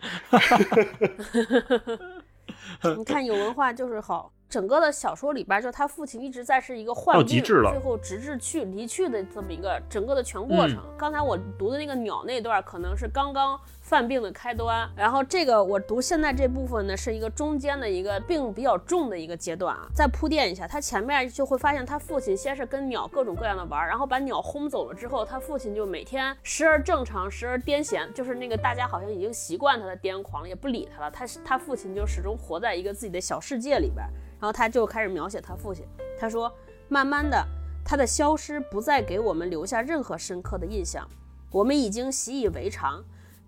你看有文化就是好。整个的小说里边，就他父亲一直在是一个患到病，极致了最后直至去离去的这么一个整个的全过程。刚才我读的那个鸟那段，可能是刚刚犯病的开端。然后这个我读现在这部分呢，是一个中间的一个病比较重的一个阶段啊。再铺垫一下，他前面就会发现他父亲先是跟鸟各种各样的玩，然后把鸟轰走了之后，他父亲就每天时而正常，时而癫痫，就是那个大家好像已经习惯他的癫狂，也不理他了。他他父亲就始终活在一个自己的小世界里边。然后他就开始描写他父亲，他说，慢慢的。他的消失不再给我们留下任何深刻的印象，我们已经习以为常。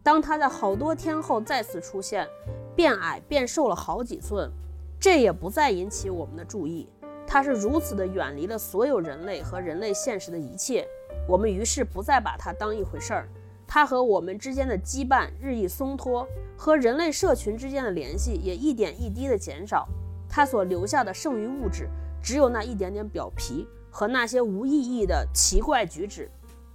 当他在好多天后再次出现，变矮变瘦了好几寸，这也不再引起我们的注意。他是如此的远离了所有人类和人类现实的一切，我们于是不再把他当一回事儿。他和我们之间的羁绊日益松脱，和人类社群之间的联系也一点一滴的减少。他所留下的剩余物质，只有那一点点表皮。和那些无意义的奇怪举止，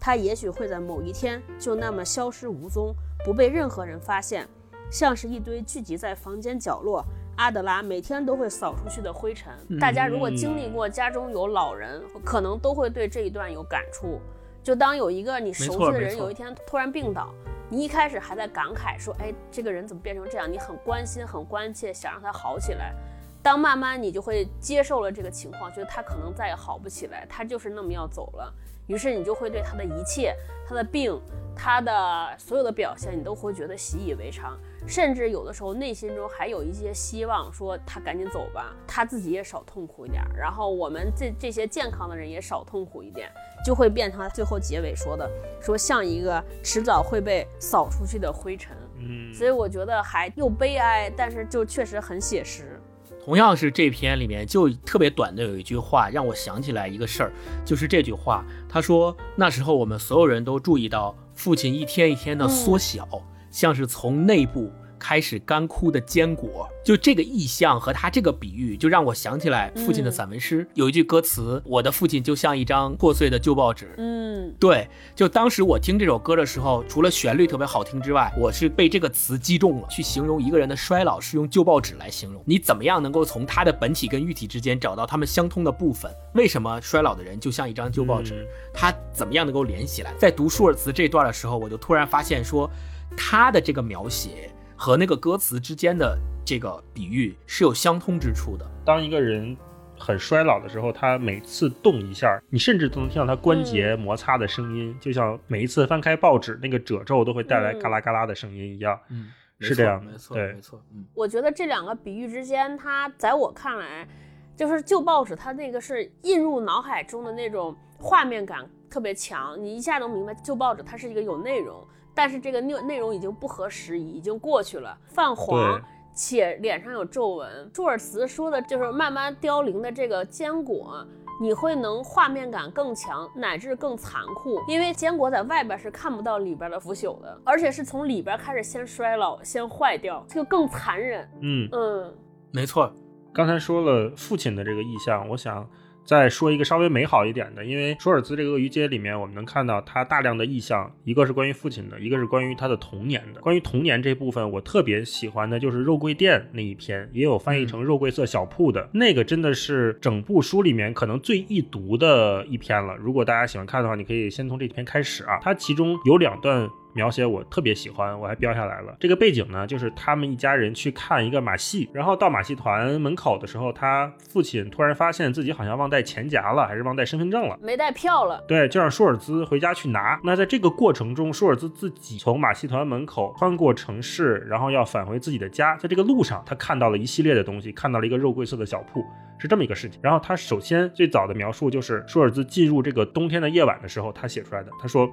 他也许会在某一天就那么消失无踪，不被任何人发现，像是一堆聚集在房间角落阿德拉每天都会扫出去的灰尘。大家如果经历过家中有老人，可能都会对这一段有感触。就当有一个你熟悉的人有一天突然病倒，你一开始还在感慨说：“哎，这个人怎么变成这样？”你很关心、很关切，想让他好起来。当慢慢你就会接受了这个情况，觉得他可能再也好不起来，他就是那么要走了。于是你就会对他的一切、他的病、他的所有的表现，你都会觉得习以为常，甚至有的时候内心中还有一些希望，说他赶紧走吧，他自己也少痛苦一点，然后我们这这些健康的人也少痛苦一点，就会变成最后结尾说的，说像一个迟早会被扫出去的灰尘。嗯，所以我觉得还又悲哀，但是就确实很写实。同样是这篇里面就特别短的有一句话让我想起来一个事儿，就是这句话，他说那时候我们所有人都注意到父亲一天一天的缩小，像是从内部。开始干枯的坚果，就这个意象和他这个比喻，就让我想起来父亲的散文诗有一句歌词：“我的父亲就像一张破碎的旧报纸。”嗯，对，就当时我听这首歌的时候，除了旋律特别好听之外，我是被这个词击中了。去形容一个人的衰老，是用旧报纸来形容。你怎么样能够从他的本体跟喻体之间找到他们相通的部分？为什么衰老的人就像一张旧报纸？他怎么样能够连起来？在读舒尔茨这段的时候，我就突然发现说，他的这个描写。和那个歌词之间的这个比喻是有相通之处的。当一个人很衰老的时候，他每次动一下，你甚至都能听到他关节摩擦的声音，就像每一次翻开报纸，那个褶皱都会带来嘎啦嘎啦的声音一样。嗯，是这样，没错，对，没错。嗯，我觉得这两个比喻之间，它在我看来，就是旧报纸，它那个是印入脑海中的那种画面感特别强，你一下能明白旧报纸它是一个有内容。但是这个内内容已经不合时宜，已经过去了，泛黄且脸上有皱纹。舒尔茨说的就是慢慢凋零的这个坚果，你会能画面感更强，乃至更残酷，因为坚果在外边是看不到里边的腐朽的，而且是从里边开始先衰老，先坏掉，就更残忍。嗯嗯，没错。刚才说了父亲的这个意象，我想。再说一个稍微美好一点的，因为舒尔兹这个《鳄鱼街》里面，我们能看到他大量的意象，一个是关于父亲的，一个是关于他的童年的。关于童年这部分，我特别喜欢的就是肉桂店那一篇，也有翻译成肉桂色小铺的那个，真的是整部书里面可能最易读的一篇了。如果大家喜欢看的话，你可以先从这篇开始啊。它其中有两段。描写我特别喜欢，我还标下来了。这个背景呢，就是他们一家人去看一个马戏，然后到马戏团门口的时候，他父亲突然发现自己好像忘带钱夹了，还是忘带身份证了，没带票了。对，就让舒尔兹回家去拿。那在这个过程中，舒尔兹自己从马戏团门口穿过城市，然后要返回自己的家。在这个路上，他看到了一系列的东西，看到了一个肉桂色的小铺，是这么一个事情。然后他首先最早的描述就是舒尔兹进入这个冬天的夜晚的时候，他写出来的。他说：“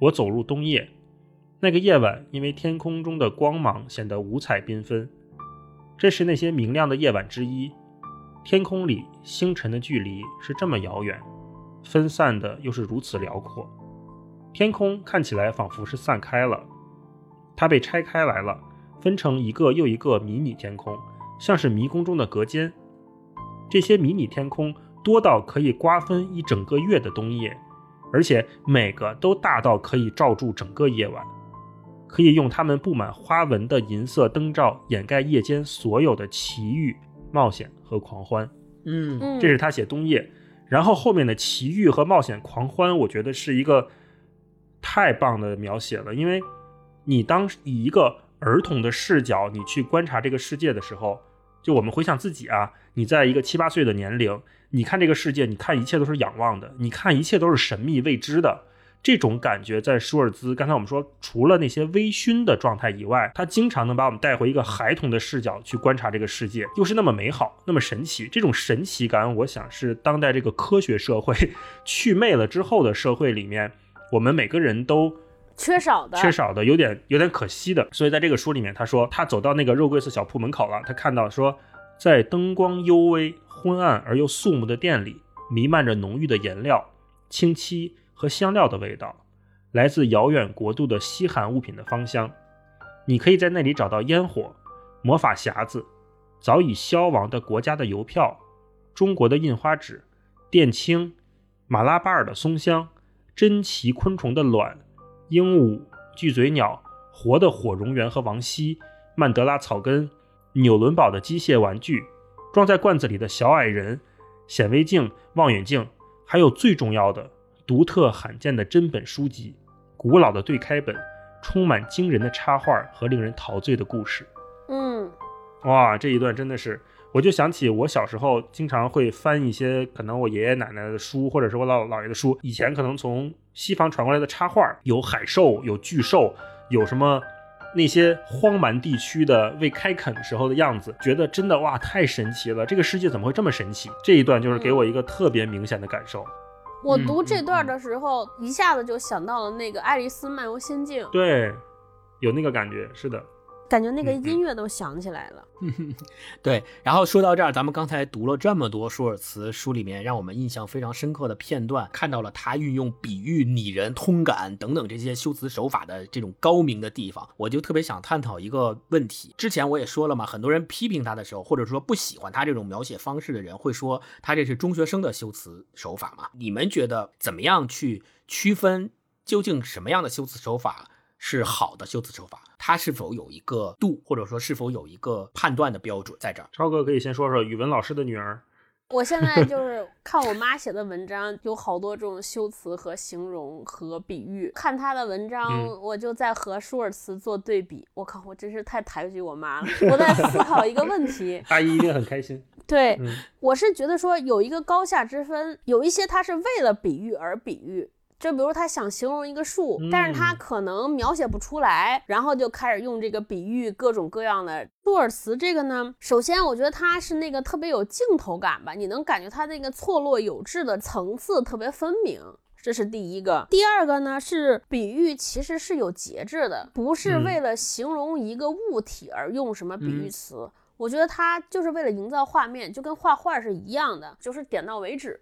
我走入冬夜。”那个夜晚，因为天空中的光芒显得五彩缤纷，这是那些明亮的夜晚之一。天空里星辰的距离是这么遥远，分散的又是如此辽阔。天空看起来仿佛是散开了，它被拆开来了，分成一个又一个迷你天空，像是迷宫中的隔间。这些迷你天空多到可以瓜分一整个月的冬夜，而且每个都大到可以罩住整个夜晚。可以用它们布满花纹的银色灯罩掩盖夜间所有的奇遇、冒险和狂欢。嗯，这是他写冬夜，然后后面的奇遇和冒险、狂欢，我觉得是一个太棒的描写了。因为你当以一个儿童的视角，你去观察这个世界的时候，就我们回想自己啊，你在一个七八岁的年龄，你看这个世界，你看一切都是仰望的，你看一切都是神秘未知的。这种感觉在舒尔兹，刚才我们说，除了那些微醺的状态以外，他经常能把我们带回一个孩童的视角去观察这个世界，又是那么美好，那么神奇。这种神奇感，我想是当代这个科学社会 祛魅了之后的社会里面，我们每个人都缺少的，缺少的，有点有点可惜的。所以在这个书里面，他说他走到那个肉桂色小铺门口了，他看到说，在灯光幽微、昏暗而又肃穆的店里，弥漫着浓郁的颜料、清漆。和香料的味道，来自遥远国度的稀罕物品的芳香。你可以在那里找到烟火、魔法匣子、早已消亡的国家的邮票、中国的印花纸、靛青、马拉巴尔的松香、珍奇昆虫的卵、鹦鹉、巨嘴鸟、活的火蝾螈和王蜥、曼德拉草根、纽伦堡的机械玩具、装在罐子里的小矮人、显微镜、望远镜，还有最重要的。独特罕见的真本书籍，古老的对开本，充满惊人的插画和令人陶醉的故事。嗯，哇，这一段真的是，我就想起我小时候经常会翻一些可能我爷爷奶奶的书，或者是我姥姥爷的书。以前可能从西方传过来的插画，有海兽，有巨兽，有什么那些荒蛮地区的未开垦时候的样子，觉得真的哇，太神奇了！这个世界怎么会这么神奇？这一段就是给我一个特别明显的感受。我读这段的时候，一下子就想到了那个《爱丽丝漫游仙境》，对，有那个感觉，是的。感觉那个音乐都想起来了。对，然后说到这儿，咱们刚才读了这么多舒尔茨书里面让我们印象非常深刻的片段，看到了他运用比喻、拟人、通感等等这些修辞手法的这种高明的地方，我就特别想探讨一个问题。之前我也说了嘛，很多人批评他的时候，或者说不喜欢他这种描写方式的人，会说他这是中学生的修辞手法嘛？你们觉得怎么样去区分究竟什么样的修辞手法？是好的修辞手法，它是否有一个度，或者说是否有一个判断的标准在这儿？超哥可以先说说语文老师的女儿。我现在就是看我妈写的文章，有好多这种修辞和形容和比喻。看她的文章，我就在和舒尔茨做对比。我靠，我真是太抬举我妈了。我在思考一个问题，阿姨一定很开心。对，我是觉得说有一个高下之分，有一些它是为了比喻而比喻。就比如他想形容一个树，但是他可能描写不出来，然后就开始用这个比喻各种各样的。杜尔茨这个呢，首先我觉得他是那个特别有镜头感吧，你能感觉他那个错落有致的层次特别分明，这是第一个。第二个呢是比喻其实是有节制的，不是为了形容一个物体而用什么比喻词。我觉得它就是为了营造画面，就跟画画是一样的，就是点到为止。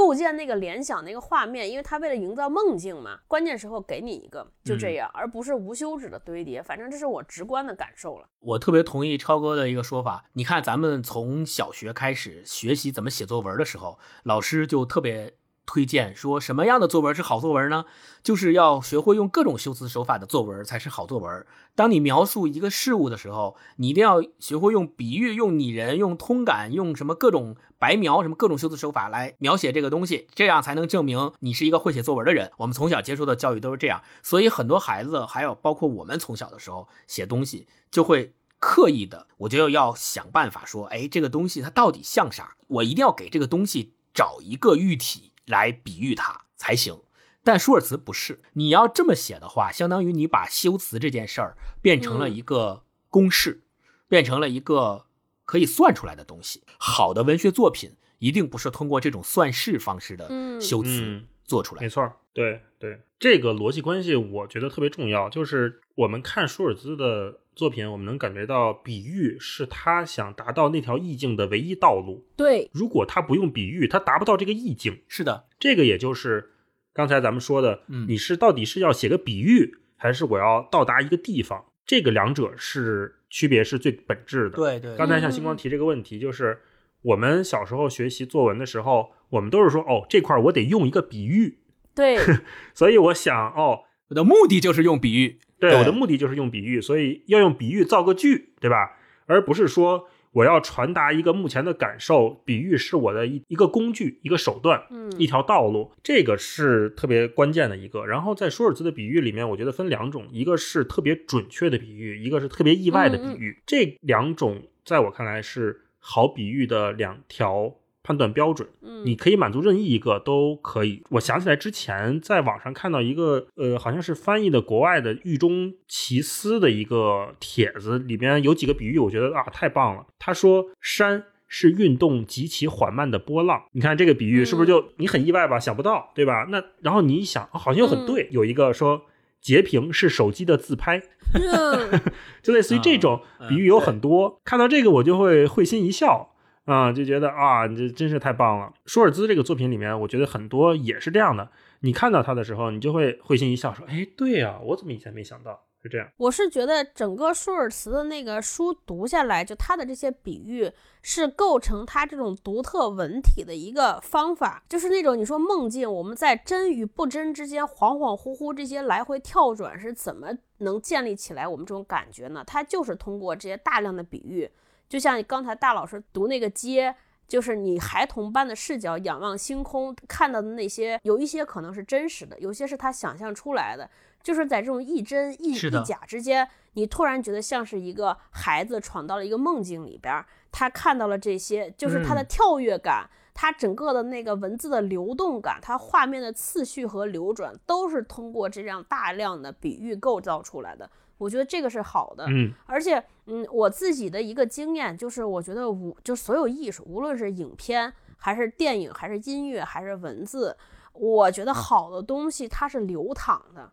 构建那个联想那个画面，因为他为了营造梦境嘛，关键时候给你一个，就这样，而不是无休止的堆叠。反正这是我直观的感受了。我特别同意超哥的一个说法，你看咱们从小学开始学习怎么写作文的时候，老师就特别。推荐说什么样的作文是好作文呢？就是要学会用各种修辞手法的作文才是好作文。当你描述一个事物的时候，你一定要学会用比喻、用拟人、用通感、用什么各种白描、什么各种修辞手法来描写这个东西，这样才能证明你是一个会写作文的人。我们从小接受的教育都是这样，所以很多孩子，还有包括我们从小的时候写东西，就会刻意的，我就要想办法说，哎，这个东西它到底像啥？我一定要给这个东西找一个喻体。来比喻它才行，但舒尔茨不是。你要这么写的话，相当于你把修辞这件事儿变成了一个公式，变成了一个可以算出来的东西。好的文学作品一定不是通过这种算式方式的修辞做出来。没错，对对，这个逻辑关系我觉得特别重要。就是我们看舒尔兹的。作品我们能感觉到，比喻是他想达到那条意境的唯一道路。对，如果他不用比喻，他达不到这个意境。是的，这个也就是刚才咱们说的，你是到底是要写个比喻，还是我要到达一个地方？这个两者是区别是最本质的。对对。刚才像星光提这个问题，就是我们小时候学习作文的时候，我们都是说，哦，这块我得用一个比喻。对。所以我想，哦，我的目的就是用比喻。对，我的目的就是用比喻，所以要用比喻造个句，对吧？而不是说我要传达一个目前的感受，比喻是我的一一个工具、一个手段、嗯一条道路，这个是特别关键的一个。然后在舒尔茨的比喻里面，我觉得分两种，一个是特别准确的比喻，一个是特别意外的比喻。这两种在我看来是好比喻的两条判断标准。嗯你可以满足任意一个都可以。我想起来之前在网上看到一个呃，好像是翻译的国外的狱中奇思的一个帖子，里面有几个比喻，我觉得啊太棒了。他说山。是运动极其缓慢的波浪，你看这个比喻是不是就你很意外吧？想不到，对吧？那然后你一想，哦好像又很对。有一个说截屏是手机的自拍，嗯 就类似于这种嗯比喻有很多。看到这个我就会会心一笑啊、就觉得啊，你这真是太棒了。舒尔兹这个作品里面，我觉得很多也是这样的。你看到他的时候，你就会会心一笑，说：“哎，对呀、我怎么以前没想到？”是这样。我是觉得整个舒尔茨的那个书读下来，就他的这些比喻是构成他这种独特文体的一个方法，就是那种你说梦境，我们在真与不真之间恍恍惚惚这些来回跳转是怎么能建立起来我们这种感觉呢？它就是通过这些大量的比喻，就像刚才大老师读那个街。就是你孩童般的视角仰望星空看到的那些，有一些可能是真实的，有些是他想象出来的。就是在这种一真亦是的亦假之间，你突然觉得像是一个孩子闯到了一个梦境里边儿，他看到了这些，就是他的嗯跳跃感，他整个的那个文字的流动感，他画面的次序和流转，都是通过这样大量的比喻构造出来的。我觉得这个是好的，嗯。而且，嗯，我自己的一个经验就是，我觉得无就所有艺术，无论是影片还是电影，还是音乐，还是文字，我觉得好的东西它是流淌的，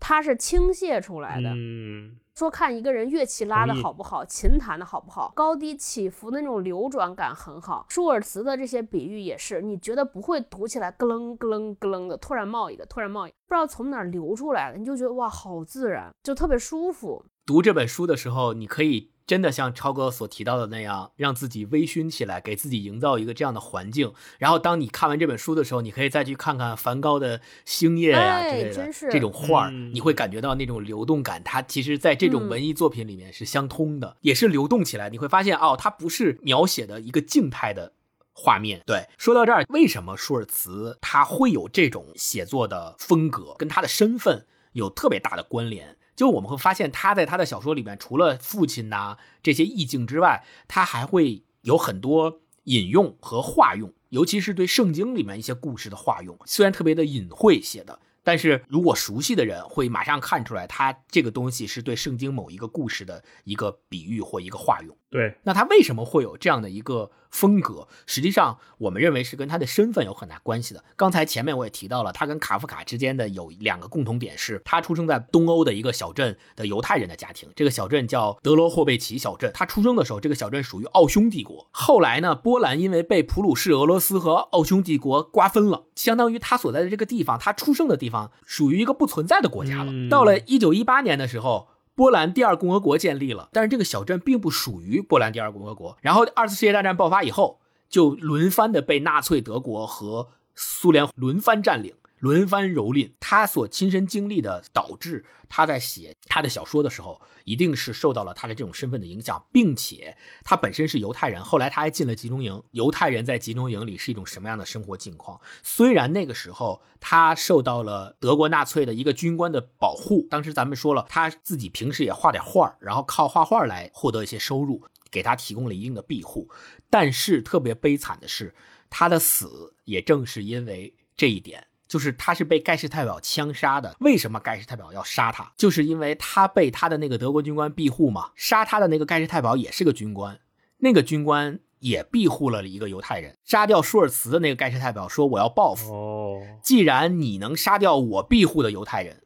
它是倾泻出来的。嗯，说看一个人乐器拉的好不好，琴弹的好不好，高低起伏的那种流转感很好。舒尔茨的这些比喻也是，你觉得不会读起来咯楞咯楞咯楞的，突然冒一个，突然冒一个，不知道从哪儿流出来的，你就觉得哇，好自然，就特别舒服。读这本书的时候，你可以真的像超哥所提到的那样，让自己微醺起来，给自己营造一个这样的环境。然后，当你看完这本书的时候，你可以再去看看梵高的星夜呀、哎之类的这种画儿，嗯你会感觉到那种流动感。它其实在这种嗯文艺作品里面是相通的，也是流动起来。你会发现，哦，它不是描写的一个静态的。画面对，说到这儿，为什么舒尔茨他会有这种写作的风格，跟他的身份有特别大的关联？就我们会发现，他在他的小说里面，除了父亲呐、这些意境之外，他还会有很多引用和化用，尤其是对圣经里面一些故事的化用，虽然特别的隐晦写的。但是如果熟悉的人会马上看出来，他这个东西是对圣经某一个故事的一个比喻或一个化用。对，那他为什么会有这样的一个风格？实际上，我们认为是跟他的身份有很大关系的。刚才前面我也提到了，他跟卡夫卡之间的有两个共同点是，他出生在东欧的一个小镇的犹太人的家庭，这个小镇叫德罗霍贝奇小镇。他出生的时候，这个小镇属于奥匈帝国。后来呢，波兰因为被普鲁士俄罗斯和奥匈帝国瓜分了，相当于他所在的这个地方，他出生的地方属于一个不存在的国家了。嗯到了一九一八年的时候。波兰第二共和国建立了，但是这个小镇并不属于波兰第二共和国。然后二次世界大战爆发以后，就轮番的被纳粹德国和苏联轮番占领、轮番蹂躏。他所亲身经历的，导致他在写他的小说的时候，一定是受到了他的这种身份的影响，并且他本身是犹太人，后来他还进了集中营。犹太人在集中营里是一种什么样的生活境况？虽然那个时候他受到了德国纳粹的一个军官的保护，当时咱们说了，他自己平时也画点画，然后靠画画来获得一些收入，给他提供了一定的庇护。但是特别悲惨的是，他的死也正是因为这一点。就是他是被盖世太保枪杀的。为什么盖世太保要杀他？就是因为他被他的那个德国军官庇护嘛。杀他的那个盖世太保也是个军官，那个军官也庇护了一个犹太人。杀掉舒尔茨的那个盖世太保说：“我要报复。哦，既然你能杀掉我庇护的犹太人，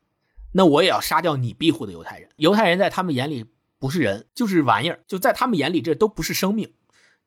那我也要杀掉你庇护的犹太人。犹太人在他们眼里不是人，就是玩意儿，就在他们眼里这都不是生命。”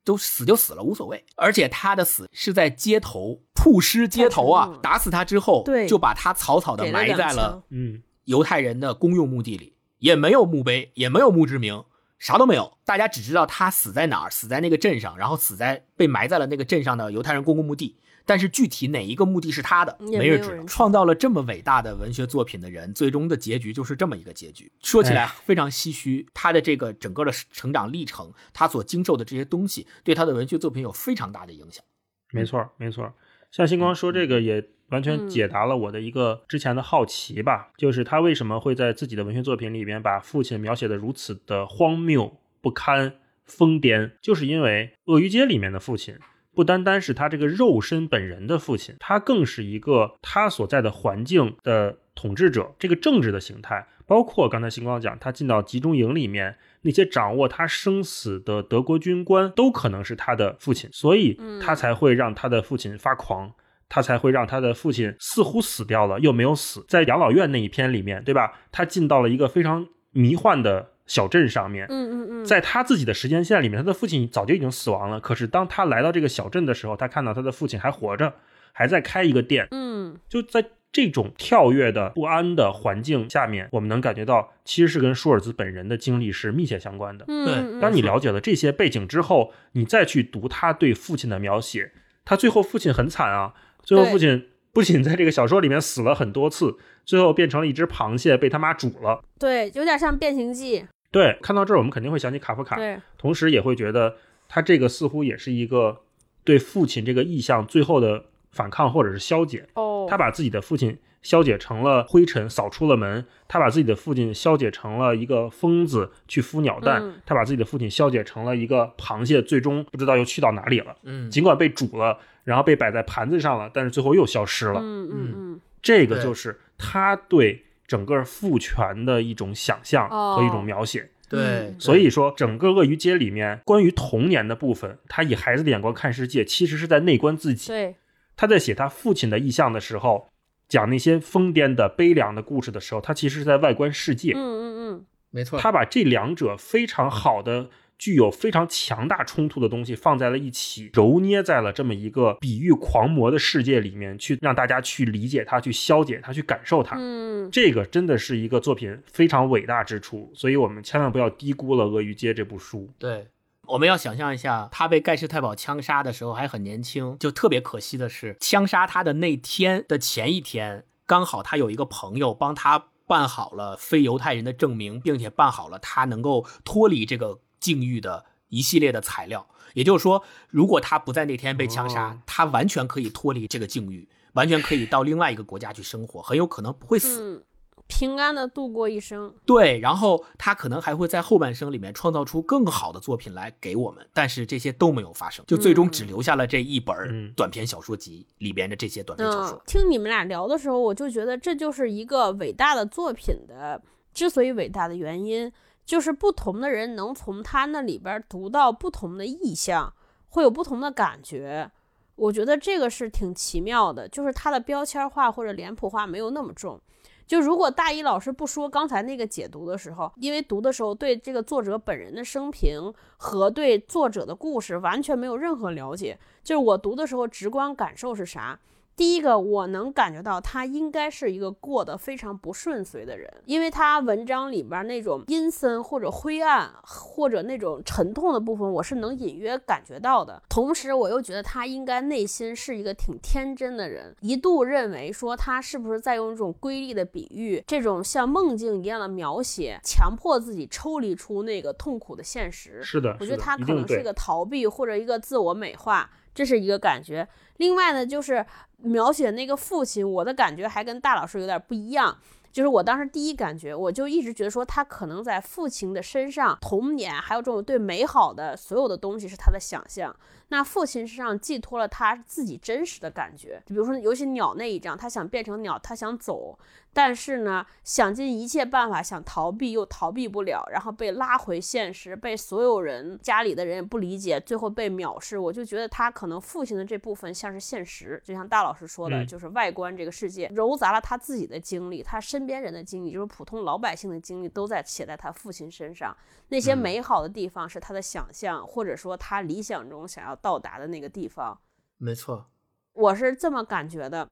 都死就死了，无所谓。而且他的死是在街头曝尸街头啊打死他之后，对就把他草草的埋在了嗯，犹太人的公用墓地里，也没有墓碑，也没有墓志铭，啥都没有，大家只知道他死在哪儿，死在那个镇上，然后死在被埋在了那个镇上的犹太人公共墓地。但是具体哪一个目的是他的，没人知道。创造了这么伟大的文学作品的人，最终的结局就是这么一个结局。说起来哎非常唏嘘，他的这个整个的成长历程，他所经受的这些东西，对他的文学作品有非常大的影响。没错儿，没错儿。像星光说这个也完全嗯解答了我的一个之前的好奇吧，就是他为什么会在自己的文学作品里边把父亲描写的如此的荒谬不堪、疯癫，就是因为《鳄鱼街》里面的父亲。不单单是他这个肉身本人的父亲，他更是一个他所在的环境的统治者，这个政治的形态，包括刚才星光讲，他进到集中营里面，那些掌握他生死的德国军官都可能是他的父亲，所以他才会让他的父亲发狂，他才会让他的父亲似乎死掉了又没有死。在养老院那一篇里面，对吧？他进到了一个非常迷幻的小镇上面，嗯嗯嗯，在他自己的时间线里面，他的父亲早就已经死亡了。可是当他来到这个小镇的时候，他看到他的父亲还活着，还在开一个店，嗯就在这种跳跃的不安的环境下面，我们能感觉到，其实是跟舒尔兹本人的经历是密切相关的。嗯，对嗯当你了解了这些背景之后，你再去读他对父亲的描写，他最后父亲很惨啊，最后父亲不仅在这个小说里面死了很多次，最后变成了一只螃蟹被他妈煮了。对，有点像《变形记》，对，看到这儿我们肯定会想起卡夫卡，对，同时也会觉得他这个似乎也是一个对父亲这个意向最后的反抗或者是消解。哦，他把自己的父亲消解成了灰尘，扫出了门；他把自己的父亲消解成了一个疯子去孵鸟蛋；嗯。他把自己的父亲消解成了一个螃蟹，最终不知道又去到哪里了。嗯，尽管被煮了，然后被摆在盘子上了，但是最后又消失了。嗯嗯嗯，对这个就是他对整个父权的一种想象和一种描写。对嗯，所以说，整个《鳄鱼街》里面关于童年的部分，他以孩子的眼光看世界，其实是在内观自己。对，他在写他父亲的意象的时候，讲那些疯癫的、悲凉的故事的时候，他其实是在外观世界。嗯嗯嗯，没错，他把这两者非常好的、具有非常强大冲突的东西放在了一起，揉捏在了这么一个比喻狂魔的世界里面，去让大家去理解它、去消解它、去感受它。嗯，这个真的是一个作品非常伟大之处，所以我们千万不要低估了《鳄鱼街》这部书。对，我们要想象一下，他被盖世太保枪杀的时候还很年轻，就特别可惜的是，枪杀他的那天的前一天，刚好他有一个朋友帮他办好了非犹太人的证明，并且办好了他能够脱离这个境遇的一系列的材料。也就是说，如果他不在那天被枪杀，哦他完全可以脱离这个境遇，完全可以到另外一个国家去生活，很有可能不会死。嗯，平安的度过一生。对，然后他可能还会在后半生里面创造出更好的作品来给我们，但是这些都没有发生，就最终只留下了这一本短篇小说集里边的这些短篇小嗯说。，听你们俩聊的时候，我就觉得这就是一个伟大的作品的之所以伟大的原因，就是不同的人能从他那里边读到不同的意象，会有不同的感觉。我觉得这个是挺奇妙的，就是他的标签化或者脸谱化没有那么重。就如果大一老师不说刚才那个解读的时候，因为读的时候对这个作者本人的生平和对作者的故事完全没有任何了解，就是我读的时候直观感受是啥？第一个，我能感觉到他应该是一个过得非常不顺遂的人，因为他文章里边那种阴森或者灰暗或者那种沉痛的部分，我是能隐约感觉到的。同时，我又觉得他应该内心是一个挺天真的人，一度认为说他是不是在用这种瑰丽的比喻，这种像梦境一样的描写，强迫自己抽离出那个痛苦的现实。是的，我觉得他可能是一个逃避或者一个自我美化，这是一个感觉。另外呢，就是描写那个父亲，我的感觉还跟大老师有点不一样。就是我当时第一感觉，我就一直觉得说他可能在父亲的身上，童年还有这种对美好的所有的东西是他的想象。那父亲身上寄托了他自己真实的感觉，比如说尤其鸟那一章，他想变成鸟，他想走，但是呢，想尽一切办法想逃避，又逃避不了，然后被拉回现实，被所有人家里的人也不理解，最后被藐视。我就觉得他可能父亲的这部分像是现实，就像大老师说的，嗯就是外观这个世界揉杂了他自己的经历，他身边人的经历，就是普通老百姓的经历，都在写在他父亲身上。那些嗯美好的地方是他的想象，或者说他理想中想要到达的那个地方。没错，我是这么感觉的。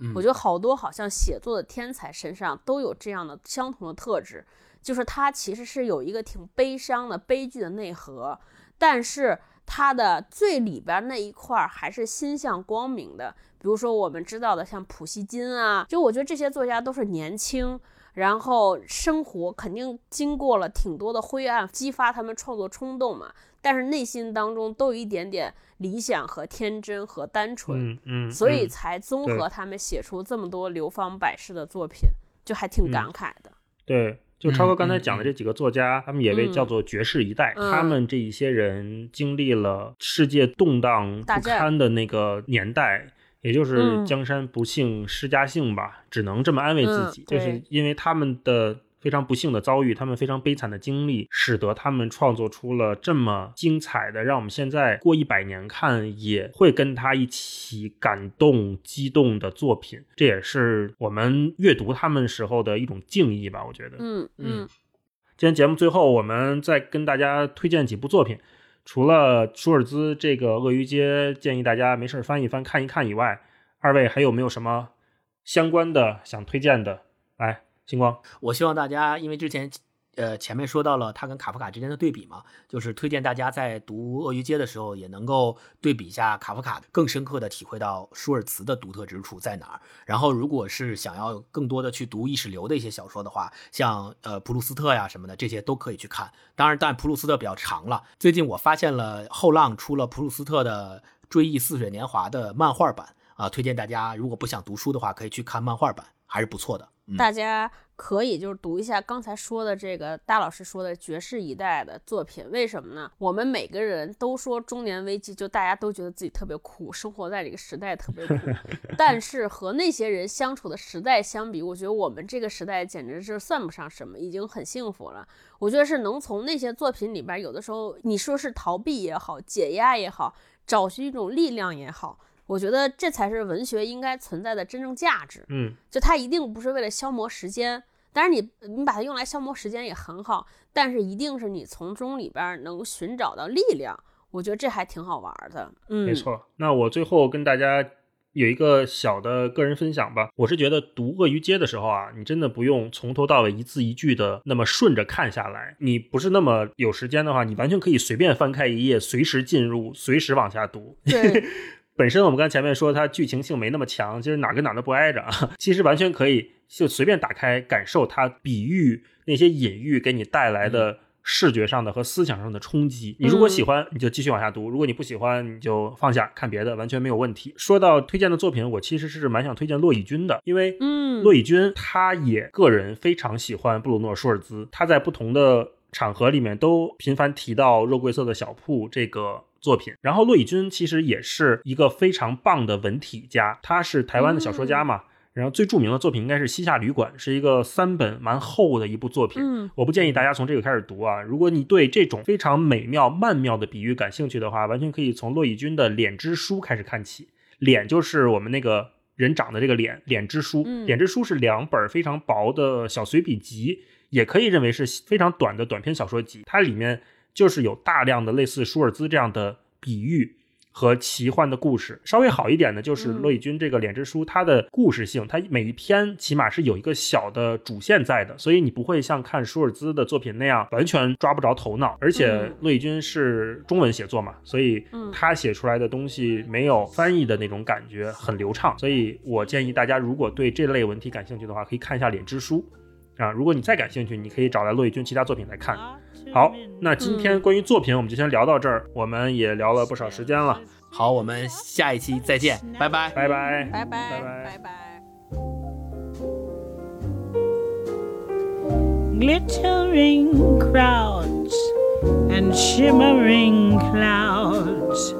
嗯我觉得好多好像写作的天才身上都有这样的相同的特质，就是他其实是有一个挺悲伤的悲剧的内核，但是他的最里边那一块儿还是心向光明的。比如说我们知道的像普希金啊，就我觉得这些作家都是年轻。然后生活肯定经过了挺多的灰暗，激发他们创作冲动嘛。但是内心当中都有一点点理想和天真和单纯，嗯嗯，所以才综合他们写出这么多流芳百世的作品，就还挺感慨的。对，就超哥刚才讲的这几个作家，他们也被叫做绝世一代。他们这一些人经历了世界动荡不堪的那个年代。也就是江山不幸施家幸吧，只能这么安慰自己，就是因为他们的非常不幸的遭遇，他们非常悲惨的经历，使得他们创作出了这么精彩的，让我们现在过一百年看也会跟他一起感动、激动的作品。这也是我们阅读他们时候的一种敬意吧，我觉得。嗯嗯。今天节目最后，我们再跟大家推荐几部作品。除了舒尔兹这个《鳄鱼街》，建议大家没事翻一翻、看一看以外，二位还有没有什么相关的想推荐的？星光，我希望大家，因为之前。呃，前面说到了他跟卡夫卡之间的对比嘛，就是推荐大家在读《鳄鱼街》的时候，也能够对比一下卡夫卡，更深刻的体会到舒尔茨的独特之处在哪儿。然后，如果是想要更多的去读意识流的一些小说的话，像呃普鲁斯特呀什么的，这些都可以去看。当然，但普鲁斯特比较长了。最近我发现了后浪出了普鲁斯特的《追忆似水年华》的漫画版啊，推荐大家如果不想读书的话，可以去看漫画版，还是不错的。大家。可以就是读一下刚才说的这个大老师说的爵士一代的作品，为什么呢？我们每个人都说中年危机，就大家都觉得自己特别苦，生活在这个时代特别苦。但是和那些人相处的时代相比，我觉得我们这个时代简直是算不上什么，已经很幸福了。我觉得是能从那些作品里边，有的时候你说是逃避也好，解压也好，找寻一种力量也好。我觉得这才是文学应该存在的真正价值。嗯，就它一定不是为了消磨时间，当然你你把它用来消磨时间也很好，但是一定是你从中里边能寻找到力量。我觉得这还挺好玩的。嗯，没错。那我最后跟大家有一个小的个人分享吧。我是觉得读《鳄鱼街》的时候啊，你真的不用从头到尾一字一句的那么顺着看下来。你不是那么有时间的话，你完全可以随便翻开一页，随时进入，随时往下读。对。本身我们刚前面说它剧情性没那么强，其实哪跟哪都不挨着啊。其实完全可以就随便打开感受它比喻那些隐喻给你带来的视觉上的和思想上的冲击。你如果喜欢，你就继续往下读；如果你不喜欢，你就放下看别的，完全没有问题。说到推荐的作品，我其实是蛮想推荐骆以军的，因为嗯，骆以军他也个人非常喜欢布鲁诺·舒尔兹，他在不同的场合里面都频繁提到肉桂色的小铺这个。作品，然后骆以军其实也是一个非常棒的文体家，他是台湾的小说家嘛。然后最著名的作品应该是《西夏旅馆》，是一个三本蛮厚的一部作品。嗯，我不建议大家从这个开始读啊。如果你对这种非常美妙曼妙的比喻感兴趣的话，完全可以从骆以军的《脸之书》开始看起。脸就是我们那个人长的这个脸，《脸之书》。《脸之书》是两本非常薄的小随笔集，也可以认为是非常短的短篇小说集。它里面。就是有大量的类似舒尔兹这样的比喻和奇幻的故事。稍微好一点的，就是骆以军这个《脸之书》，它的故事性，它每一篇起码是有一个小的主线在的，所以你不会像看舒尔兹的作品那样完全抓不着头脑。而且骆以军是中文写作嘛，所以他写出来的东西没有翻译的那种感觉，很流畅。所以我建议大家，如果对这类文体感兴趣的话，可以看一下《脸之书》啊。如果你再感兴趣，你可以找来骆以军其他作品来看。好，那今天关于作品我们就先聊到这儿，我们也聊了不少时间了。好，我们下一期再见，拜拜，拜拜，拜拜，拜拜。Glittering crowds and shimmering clouds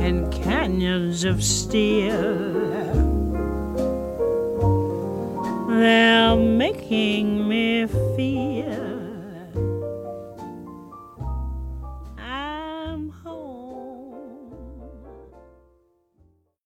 and canyons of steel. They're making me feel